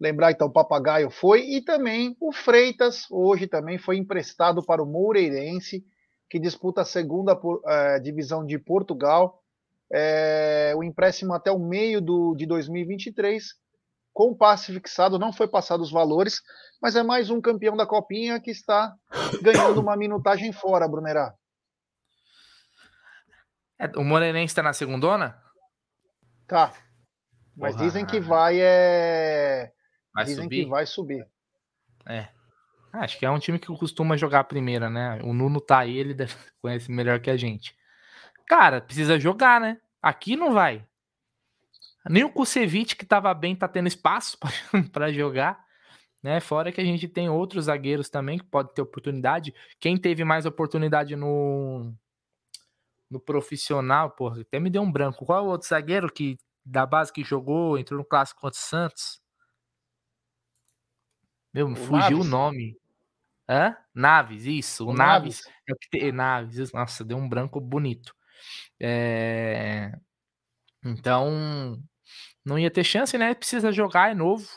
Lembrar então, o Papagaio foi e também o Freitas hoje também foi emprestado para o Moreirense, que disputa a segunda é, divisão de Portugal. É, o empréstimo até o meio do, de 2023, com passe fixado, não foi passado os valores, mas é mais um campeão da Copinha que está ganhando uma minutagem fora, Brunerá. É, o Moreirense está na segundona? Tá. Mas Porra. dizem que vai é, Vai Dizem subir? que vai subir. É. Acho que é um time que costuma jogar a primeira, né? O Nuno tá aí, ele conhece melhor que a gente. Cara, precisa jogar, né? Aqui não vai. Nem o Kusevich, que tava bem, tá tendo espaço para jogar. Né? Fora que a gente tem outros zagueiros também que pode ter oportunidade. Quem teve mais oportunidade no no profissional, porra, até me deu um branco. Qual é o outro zagueiro que da base que jogou, entrou no clássico contra o Santos? Meu, o fugiu Naves. o nome. Hã? Naves, isso. O, o Naves. Naves. Naves. Nossa, deu um branco bonito. É... Então, não ia ter chance, né? Precisa jogar, é novo.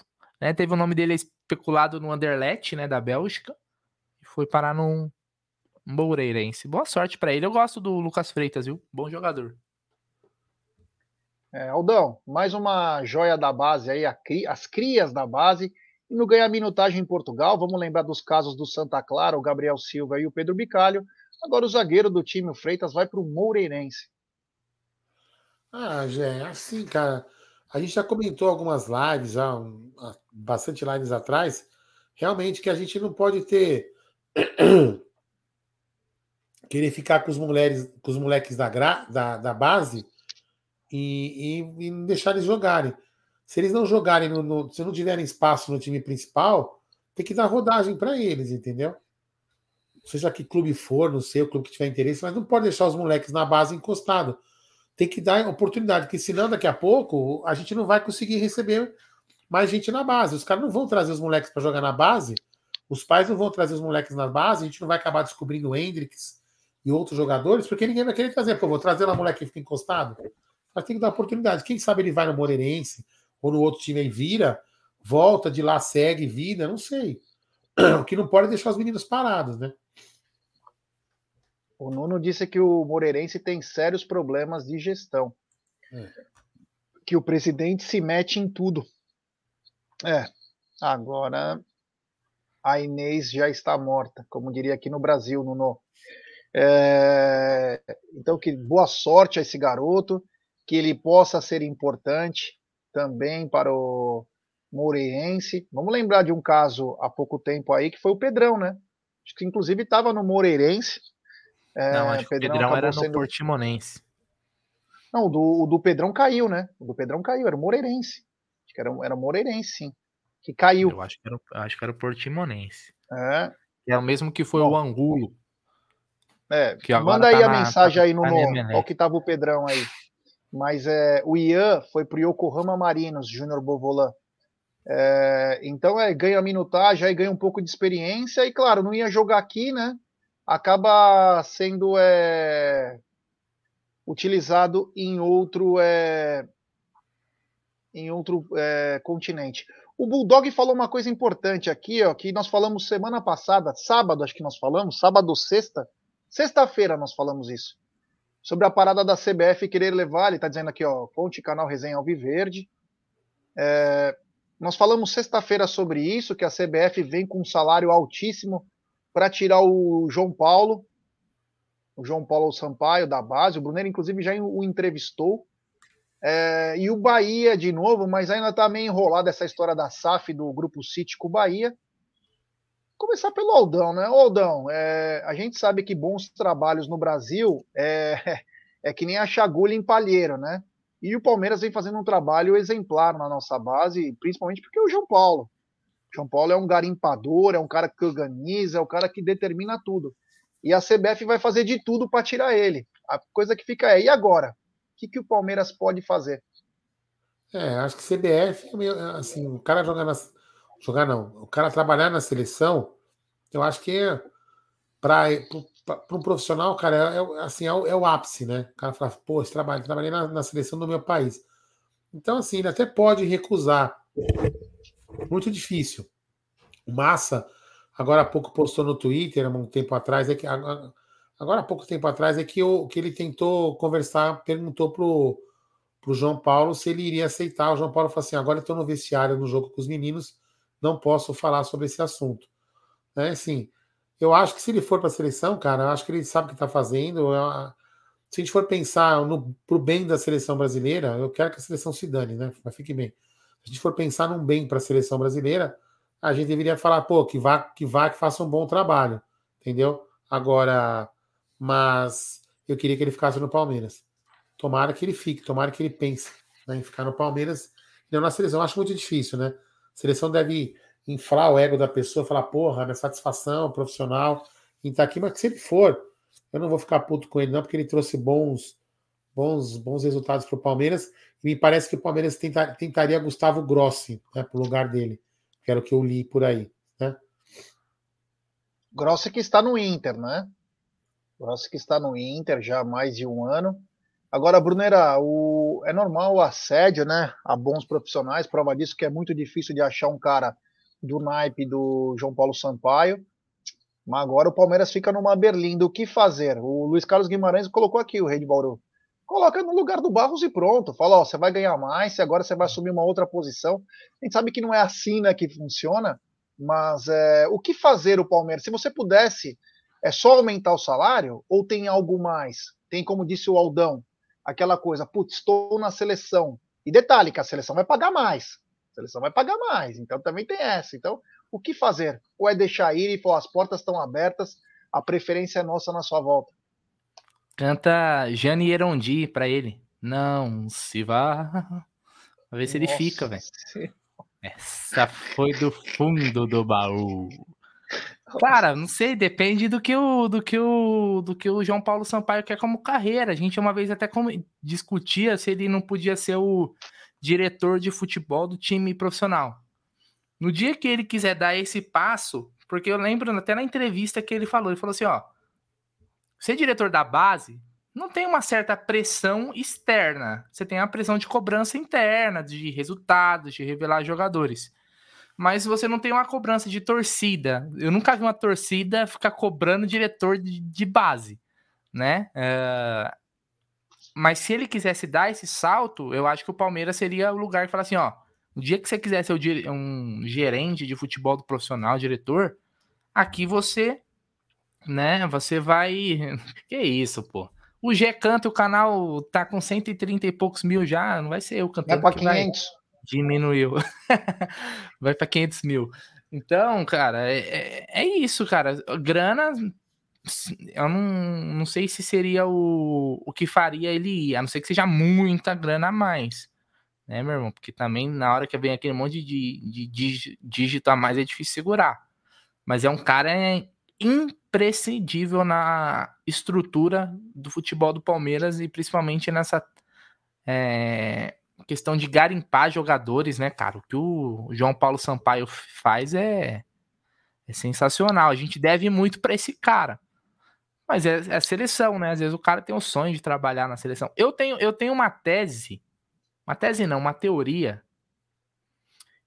Né? Teve o nome dele especulado no Anderlecht, né? Da Bélgica. E foi parar num Moureirense. Boa sorte para ele. Eu gosto do Lucas Freitas, viu? Bom jogador. É, Aldão, mais uma joia da base aí, as crias da base e no ganhar minutagem em Portugal, vamos lembrar dos casos do Santa Clara, o Gabriel Silva e o Pedro Bicalho. Agora o zagueiro do time, o Freitas, vai para o Moreirense. Ah, Jé, assim, cara. A gente já comentou algumas lives, há bastante lives atrás, realmente que a gente não pode ter. querer ficar com os, mulheres, com os moleques da, da, da base e, e, e deixar eles jogarem. Se eles não jogarem, no, no, se não tiverem espaço no time principal, tem que dar rodagem para eles, entendeu? Seja que clube for, não sei, o clube que tiver interesse, mas não pode deixar os moleques na base encostado. Tem que dar oportunidade, porque senão daqui a pouco a gente não vai conseguir receber mais gente na base. Os caras não vão trazer os moleques para jogar na base, os pais não vão trazer os moleques na base, a gente não vai acabar descobrindo o Hendrix e outros jogadores, porque ninguém vai querer trazer. Pô, vou trazer lá moleque que fica encostado. Mas tem que dar oportunidade. Quem sabe ele vai no Moreirense ou no outro time aí vira, volta de lá, segue vida, não sei. O que não pode é deixar os meninos parados, né? O Nuno disse que o Moreirense tem sérios problemas de gestão. É. Que o presidente se mete em tudo. É, agora a Inês já está morta, como diria aqui no Brasil, Nuno. É, então, que boa sorte a esse garoto, que ele possa ser importante também para o Moreirense. Vamos lembrar de um caso há pouco tempo aí, que foi o Pedrão, né? Acho que inclusive estava no Moreirense. É, Não, acho que o Pedrão era sendo... no Portimonense. Não, o do, o do Pedrão caiu, né? O do Pedrão caiu, era o Moreirense. Acho que era, era o Moreirense, sim. Que caiu. Eu acho que era, acho que era o Portimonense. É. É o mesmo que foi Bom, o Angulo. É, manda aí tá a na, mensagem tá, aí no, tá no qual que tava o Pedrão aí. Mas é, o Ian foi pro Yokohama Marinos, Júnior Bovolan. É, então é, ganha minutagem, aí ganha um pouco de experiência, e claro, não ia jogar aqui, né? Acaba sendo é, utilizado em outro é, em outro é, continente. O Bulldog falou uma coisa importante aqui, ó, que nós falamos semana passada, sábado, acho que nós falamos, sábado sexta, Sexta-feira nós falamos isso. Sobre a parada da CBF querer levar, ele está dizendo aqui, ó, Ponte Canal Resenha Alviverde. É, nós falamos sexta-feira sobre isso, que a CBF vem com um salário altíssimo para tirar o João Paulo, o João Paulo Sampaio da base. O Brunner, inclusive, já o entrevistou. É, e o Bahia de novo, mas ainda está meio enrolado essa história da SAF do Grupo City com o Bahia. Começar pelo Aldão, né? Aldão, é, a gente sabe que bons trabalhos no Brasil é, é que nem a chagulha em palheiro, né? E o Palmeiras vem fazendo um trabalho exemplar na nossa base, principalmente porque o João Paulo. O João Paulo é um garimpador, é um cara que organiza, é um cara que determina tudo. E a CBF vai fazer de tudo para tirar ele. A coisa que fica é, e agora? O que, que o Palmeiras pode fazer? É, acho que CBF, assim, o cara jogar nas, Jogar não. O cara trabalhar na seleção, eu acho que é para um profissional, cara, é, é assim, é o, é o, ápice, né? O cara fala, pô, esse trabalho, trabalhei na, na, seleção do meu país. Então, assim, ele até pode recusar. Muito difícil. O Massa, agora há pouco postou no Twitter, um tempo atrás, é que agora, há pouco tempo atrás, é que, o, que ele tentou conversar, perguntou pro, pro João Paulo se ele iria aceitar. O João Paulo falou assim: agora eu tô no vestiário no jogo com os meninos não posso falar sobre esse assunto. Né? Assim, eu acho que se ele for para a seleção, cara, eu acho que ele sabe o que está fazendo. Eu, se a gente for pensar no pro bem da seleção brasileira, eu quero que a seleção se dane, né? Mas fique bem. Se a gente for pensar num bem para a seleção brasileira, a gente deveria falar, pô, que vá, que vá, que faça um bom trabalho, entendeu? Agora, mas eu queria que ele ficasse no Palmeiras. Tomara que ele fique, tomara que ele pense né, em ficar no Palmeiras não na seleção. Eu acho muito difícil, né? A seleção deve inflar o ego da pessoa, falar, porra, minha satisfação profissional em estar aqui, mas se ele for, eu não vou ficar puto com ele, não, porque ele trouxe bons, bons, bons resultados para o Palmeiras. E me parece que o Palmeiras tentar, tentaria Gustavo Grossi né, para o lugar dele, que era o que eu li por aí. Né? Grossi que está no Inter, né? Grossi que está no Inter já há mais de um ano. Agora, Brunera, o... é normal o assédio, né? A bons profissionais, prova disso que é muito difícil de achar um cara do naipe do João Paulo Sampaio. Mas agora o Palmeiras fica numa berlinda. O que fazer? O Luiz Carlos Guimarães colocou aqui o Rei de Bauru. Coloca no lugar do Barros e pronto. Fala, ó, você vai ganhar mais, agora você vai assumir uma outra posição. A gente sabe que não é assim né, que funciona, mas é, o que fazer o Palmeiras? Se você pudesse É só aumentar o salário ou tem algo mais? Tem, como disse o Aldão, aquela coisa, putz, estou na seleção. E detalhe, que a seleção vai pagar mais. A seleção vai pagar mais. Então também tem essa. Então, o que fazer? Ou é deixar ir e falar, as portas estão abertas, a preferência é nossa na sua volta. Canta Jane Erondi pra ele. Não se vá. Pra ver se ele fica, velho. Essa foi do fundo do baú. Cara, não sei, depende do que o do que o do que o João Paulo Sampaio quer como carreira. A gente uma vez até como, discutia se ele não podia ser o diretor de futebol do time profissional. No dia que ele quiser dar esse passo, porque eu lembro até na entrevista que ele falou, ele falou assim, ó, ser diretor da base não tem uma certa pressão externa, você tem a pressão de cobrança interna, de resultados, de revelar jogadores mas você não tem uma cobrança de torcida. Eu nunca vi uma torcida ficar cobrando diretor de, de base, né? Uh, mas se ele quisesse dar esse salto, eu acho que o Palmeiras seria o lugar que fala assim, ó, o dia que você quiser ser um gerente de futebol do profissional, diretor, aqui você, né, você vai... que isso, pô? O G canta, o canal tá com 130 e poucos mil já, não vai ser eu cantando. Vai pra 500. Vai diminuiu. Vai para 500 mil. Então, cara, é, é, é, isso, cara. Grana, eu não, não sei se seria o, o que faria ele ir, a não ser que seja muita grana a mais. Né, meu irmão? Porque também na hora que vem aquele monte de, de, de dígito a mais é difícil segurar. Mas é um cara imprescindível na estrutura do futebol do Palmeiras e principalmente nessa é, questão de garimpar jogadores, né, cara? O que o João Paulo Sampaio faz é, é sensacional. A gente deve muito para esse cara. Mas é, é seleção, né? Às vezes o cara tem o sonho de trabalhar na seleção. Eu tenho, eu tenho uma tese, uma tese não, uma teoria,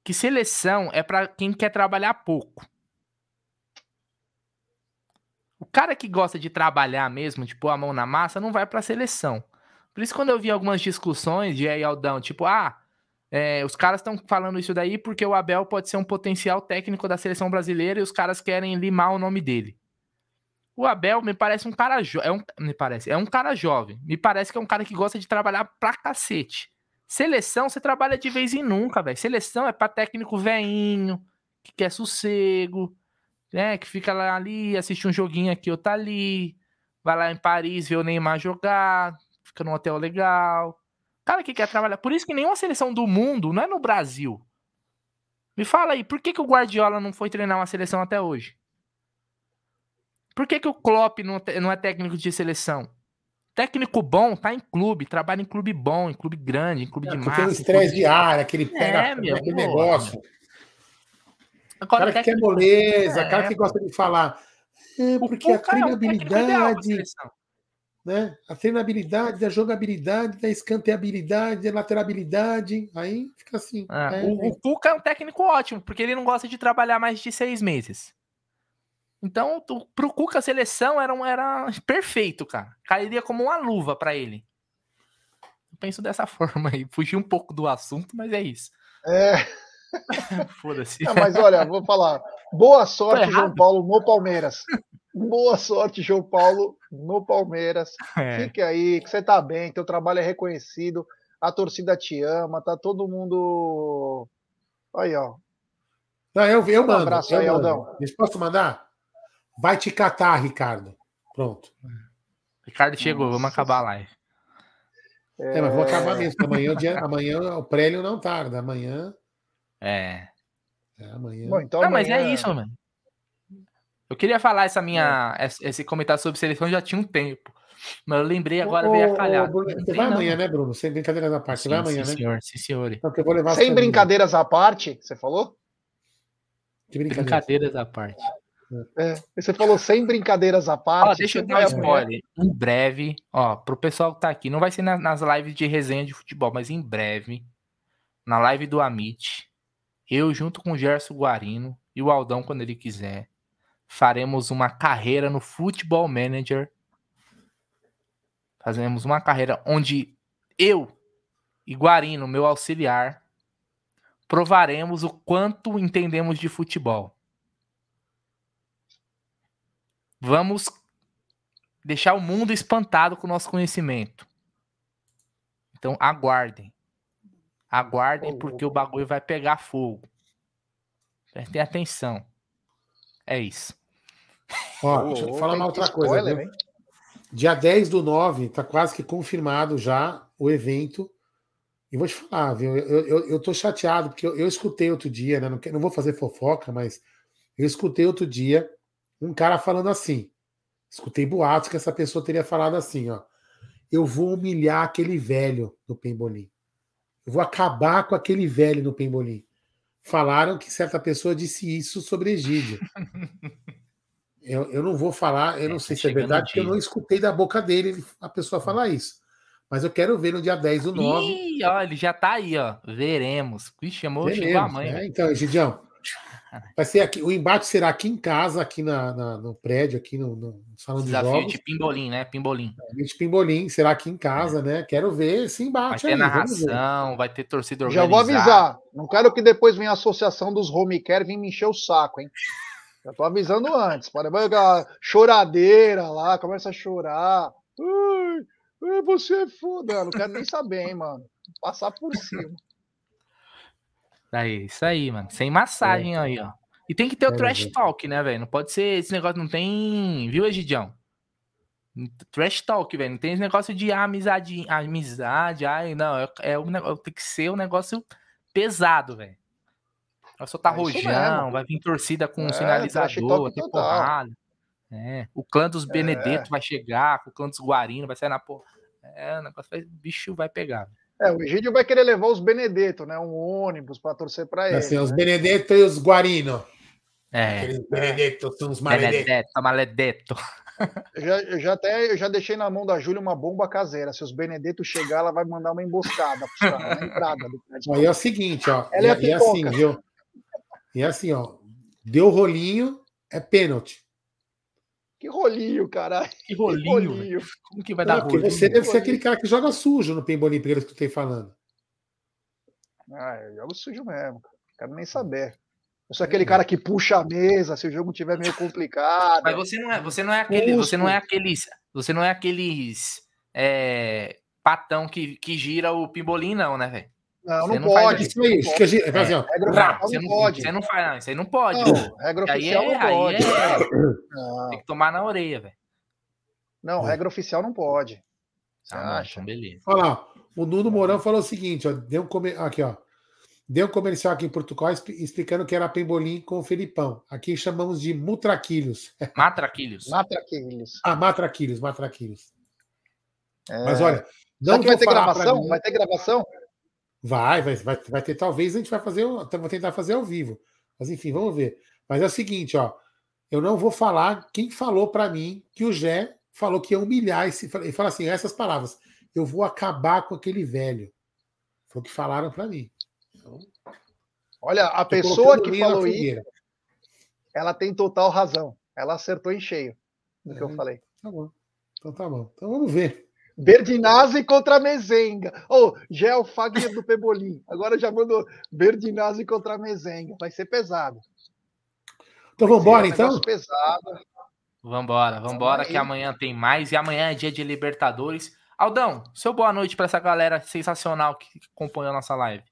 que seleção é para quem quer trabalhar pouco. O cara que gosta de trabalhar mesmo, de pôr a mão na massa, não vai para seleção. Por isso, quando eu vi algumas discussões de aí Aldão, tipo, ah, é, os caras estão falando isso daí porque o Abel pode ser um potencial técnico da seleção brasileira e os caras querem limar o nome dele. O Abel me parece um cara é um, me parece, é um cara jovem. Me parece que é um cara que gosta de trabalhar pra cacete. Seleção, você trabalha de vez em nunca, velho. Seleção é pra técnico veinho, que quer sossego, né? Que fica lá ali, assiste um joguinho aqui, outro ali. Vai lá em Paris ver o Neymar jogar, fica num hotel legal. Cara que quer trabalhar. Por isso que nenhuma seleção do mundo não é no Brasil. Me fala aí, por que, que o Guardiola não foi treinar uma seleção até hoje? Por que, que o Klopp não, não é técnico de seleção? Técnico bom tá em clube, trabalha em clube bom, em clube grande, em clube é, de massa. Um estresse de área, aquele pega é, aquele negócio. Agora, cara que quer moleza, é, cara que gosta de falar. É, porque a treinabilidade né? A treinabilidade, a jogabilidade, a escanteabilidade, a laterabilidade, aí fica assim. É, o, o Cuca é um técnico ótimo, porque ele não gosta de trabalhar mais de seis meses. Então, pro Cuca a seleção era, um, era perfeito, cara. Cairia como uma luva para ele. Eu penso dessa forma aí. Fugi um pouco do assunto, mas é isso. É. Foda-se. mas olha, vou falar. Boa sorte, João Paulo, no Palmeiras. Boa sorte, João Paulo, no Palmeiras. É. Fique aí, que você tá bem, teu trabalho é reconhecido, a torcida te ama, tá todo mundo. Aí, ó. Não, eu, eu um mando. abraço eu aí, mando. Aldão. Posso mandar? Vai te catar, Ricardo. Pronto. Ricardo chegou, Nossa. vamos acabar a live. É, mas vou acabar mesmo. Amanhã, dia, amanhã o prélio não tarda. Amanhã. É. é amanhã. Bom, então não, amanhã... mas é isso, mano. Eu queria falar essa minha, é. esse comentário sobre seleção já tinha um tempo. Mas eu lembrei agora, ô, veio a calhar. Você vai amanhã, né, Bruno? Sem brincadeiras à parte. Sim, você vai amanhã, sim, né? Senhor, sim, senhor. Então, eu vou levar Sem brincadeiras à parte, você falou? Que brincadeiras? brincadeiras à parte. É, você falou sem brincadeiras à parte. Ó, deixa eu dar um spoiler. Em breve, ó, pro pessoal que tá aqui, não vai ser nas lives de resenha de futebol, mas em breve, na live do Amit, eu junto com o Gerson Guarino e o Aldão quando ele quiser, faremos uma carreira no Futebol Manager. Fazemos uma carreira onde eu e Guarino, meu auxiliar, provaremos o quanto entendemos de futebol. vamos deixar o mundo espantado com o nosso conhecimento. Então aguardem. Aguardem, porque o bagulho vai pegar fogo. Prestem atenção. É isso. Ó, deixa eu falar uma outra coisa. Spoiler, Dia 10 do 9, tá quase que confirmado já o evento. E vou te falar, viu? Eu, eu, eu tô chateado, porque eu, eu escutei outro dia, né? Não, não vou fazer fofoca, mas eu escutei outro dia um cara falando assim. Escutei boatos que essa pessoa teria falado assim, ó. Eu vou humilhar aquele velho no Pembolim. Eu vou acabar com aquele velho no Pembolim. Falaram que certa pessoa disse isso sobre Egídio. eu, eu não vou falar, eu não é, sei tá se é verdade, porque eu não escutei da boca dele a pessoa falar isso. Mas eu quero ver no dia 10 do 9. Ih, ó, ele já tá aí, ó. Veremos. Ixi, chamou, Veremos, chegou a mãe. É, então, Egidião, Vai ser aqui, o embate será aqui em casa, aqui na, na no prédio, aqui no, no salão Desafio de jogos. de Pimbolim, né? Pimbolim. É, de Pimbolim, será aqui em casa, é. né? Quero ver esse embate vai ter aí. narração, vai ter torcida organizada. Já vou avisar. Não quero que depois venha a associação dos home care vir me encher o saco, hein? Já tô avisando antes. Pode choradeira lá, começa a chorar. Ai, você é foda. Não quero nem saber, hein, mano. Passar por cima. Aí, isso aí, mano. Sem massagem é. aí, ó. E tem que ter o é, trash talk, né, velho? Não pode ser esse negócio, não tem. Viu, Egidião? Trash talk, velho. Não tem esse negócio de amizade, amizade, ai, não. É, é um negócio, tem que ser um negócio pesado, velho. Vai soltar é rojão, vai vir torcida com é, sinalizador, ter porrada. É. O clã dos Benedetto é. vai chegar, o clã dos Guarino vai sair na porra. É, o negócio vai, bicho vai pegar. Véio. É, o Egídio vai querer levar os Benedetto, né? Um ônibus para torcer para ele. Assim, né? os Benedetto e os Guarino. É. Aqueles Benedetto são os maledetto. Maledetto. Eu já, eu já até eu já deixei na mão da Júlia uma bomba caseira. Se os Benedetto chegar, ela vai mandar uma emboscada na entrada do prédio. Aí é o seguinte, ó. Ela é e, e assim, viu? E assim, ó. Deu rolinho, é pênalti. Que rolinho, caralho. Que rolinho. Que rolinho. Como que vai Não, dar rolinho? Você deve ser aquele cara que joga sujo no Pembolim, pelo que eu estou falando. Ah, eu jogo sujo mesmo. Quero nem saber. Eu sou aquele cara que puxa a mesa se o jogo tiver meio complicado. Mas você não é, você não é aquele, você não é aqueles, você não é aqueles é, patão que, que gira o pimbolim não, né, velho? Não, não, não pode. Isso aí, isso que a gente, é, regra não, você não pode. Você não faz, não. Isso aí não pode. Não, regra oficial é, não pode. É, tem que tomar na orelha, velho. Não, regra oficial não pode. Você ah, acha? Então beleza. Olha lá, o Nuno Mourão falou o seguinte, ó, deu um come... aqui, ó. Deu um comercial aqui em Portugal explicando que era pembolim com o Felipão. Aqui chamamos de mutraquilhos. Matraquilhos. Matraquilhos. Ah, matraquilhos, matraquilhos. É... Mas olha, não vai ter gravação? Vai ter gravação? Vai, vai, vai, vai ter. Talvez a gente vai fazer, vou tentar fazer ao vivo. Mas enfim, vamos ver. Mas é o seguinte, ó. Eu não vou falar quem falou para mim que o Jé falou que ia humilhar esse. Ele fala assim, essas palavras. Eu vou acabar com aquele velho. Foi o que falaram para mim. Então, Olha, a pessoa que falou isso, ela tem total razão. Ela acertou em cheio no é, que eu é, falei. Tá bom. Então tá bom. Então vamos ver. Berdinazzi contra Mezenga. Ou oh, Gel Fagner do Pebolim. Agora já mandou Berdinazzi contra Mezenga. Vai ser pesado. Então vamos embora, então? Pesado. Vambora, vambora, que amanhã tem mais. E amanhã é dia de Libertadores. Aldão, seu boa noite para essa galera sensacional que acompanhou a nossa live.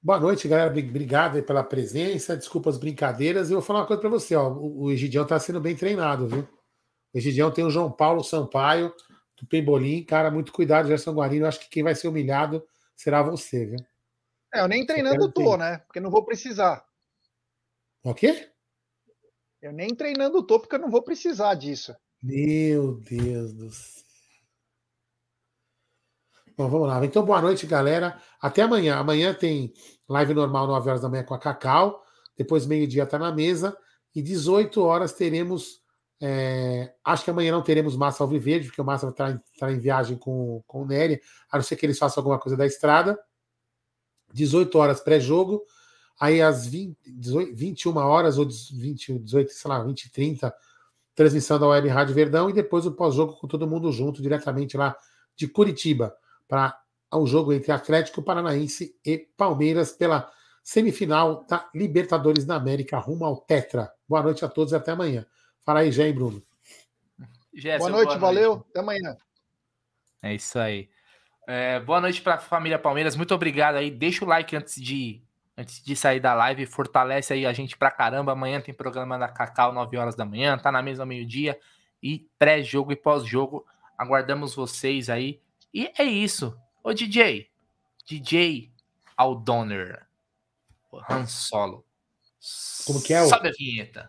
Boa noite, galera. Obrigado pela presença. Desculpa as brincadeiras. Eu vou falar uma coisa para você. Ó. O Egidião está sendo bem treinado, viu? O Egidião tem o João Paulo Sampaio do Pembolim. Cara, muito cuidado, Gerson Guarino. Acho que quem vai ser humilhado será você, viu? É, eu nem treinando tô, né? Porque não vou precisar. O quê? Eu nem treinando tô, porque eu não vou precisar disso. Meu Deus do céu. Bom, vamos lá. Então, boa noite, galera. Até amanhã. Amanhã tem live normal, 9 horas da manhã com a Cacau. Depois, meio-dia, tá na mesa. E 18 horas teremos é, acho que amanhã não teremos Massa Alviverde, porque o Massa vai estar, estar em viagem com, com o Nery, a não ser que eles façam alguma coisa da estrada. 18 horas pré-jogo, aí às 20, 18, 21 horas ou 20, 18, sei lá, 20 30, transmissão da Web Rádio Verdão e depois o pós-jogo com todo mundo junto, diretamente lá de Curitiba, para o jogo entre Atlético Paranaense e Palmeiras pela semifinal da Libertadores da América rumo ao Tetra. Boa noite a todos e até amanhã. Fala aí, Jé, Bruno. Gerson, boa noite, boa valeu. Noite. Até amanhã. É isso aí. É, boa noite para a família Palmeiras. Muito obrigado aí. Deixa o like antes de antes de sair da live. Fortalece aí a gente pra caramba. Amanhã tem programa da Cacau, 9 horas da manhã. Tá na mesa meio-dia. E pré-jogo e pós-jogo. Aguardamos vocês aí. E é isso. Ô DJ. DJ Aldoner. Han Solo. Como que é? O... Sobe a vinheta.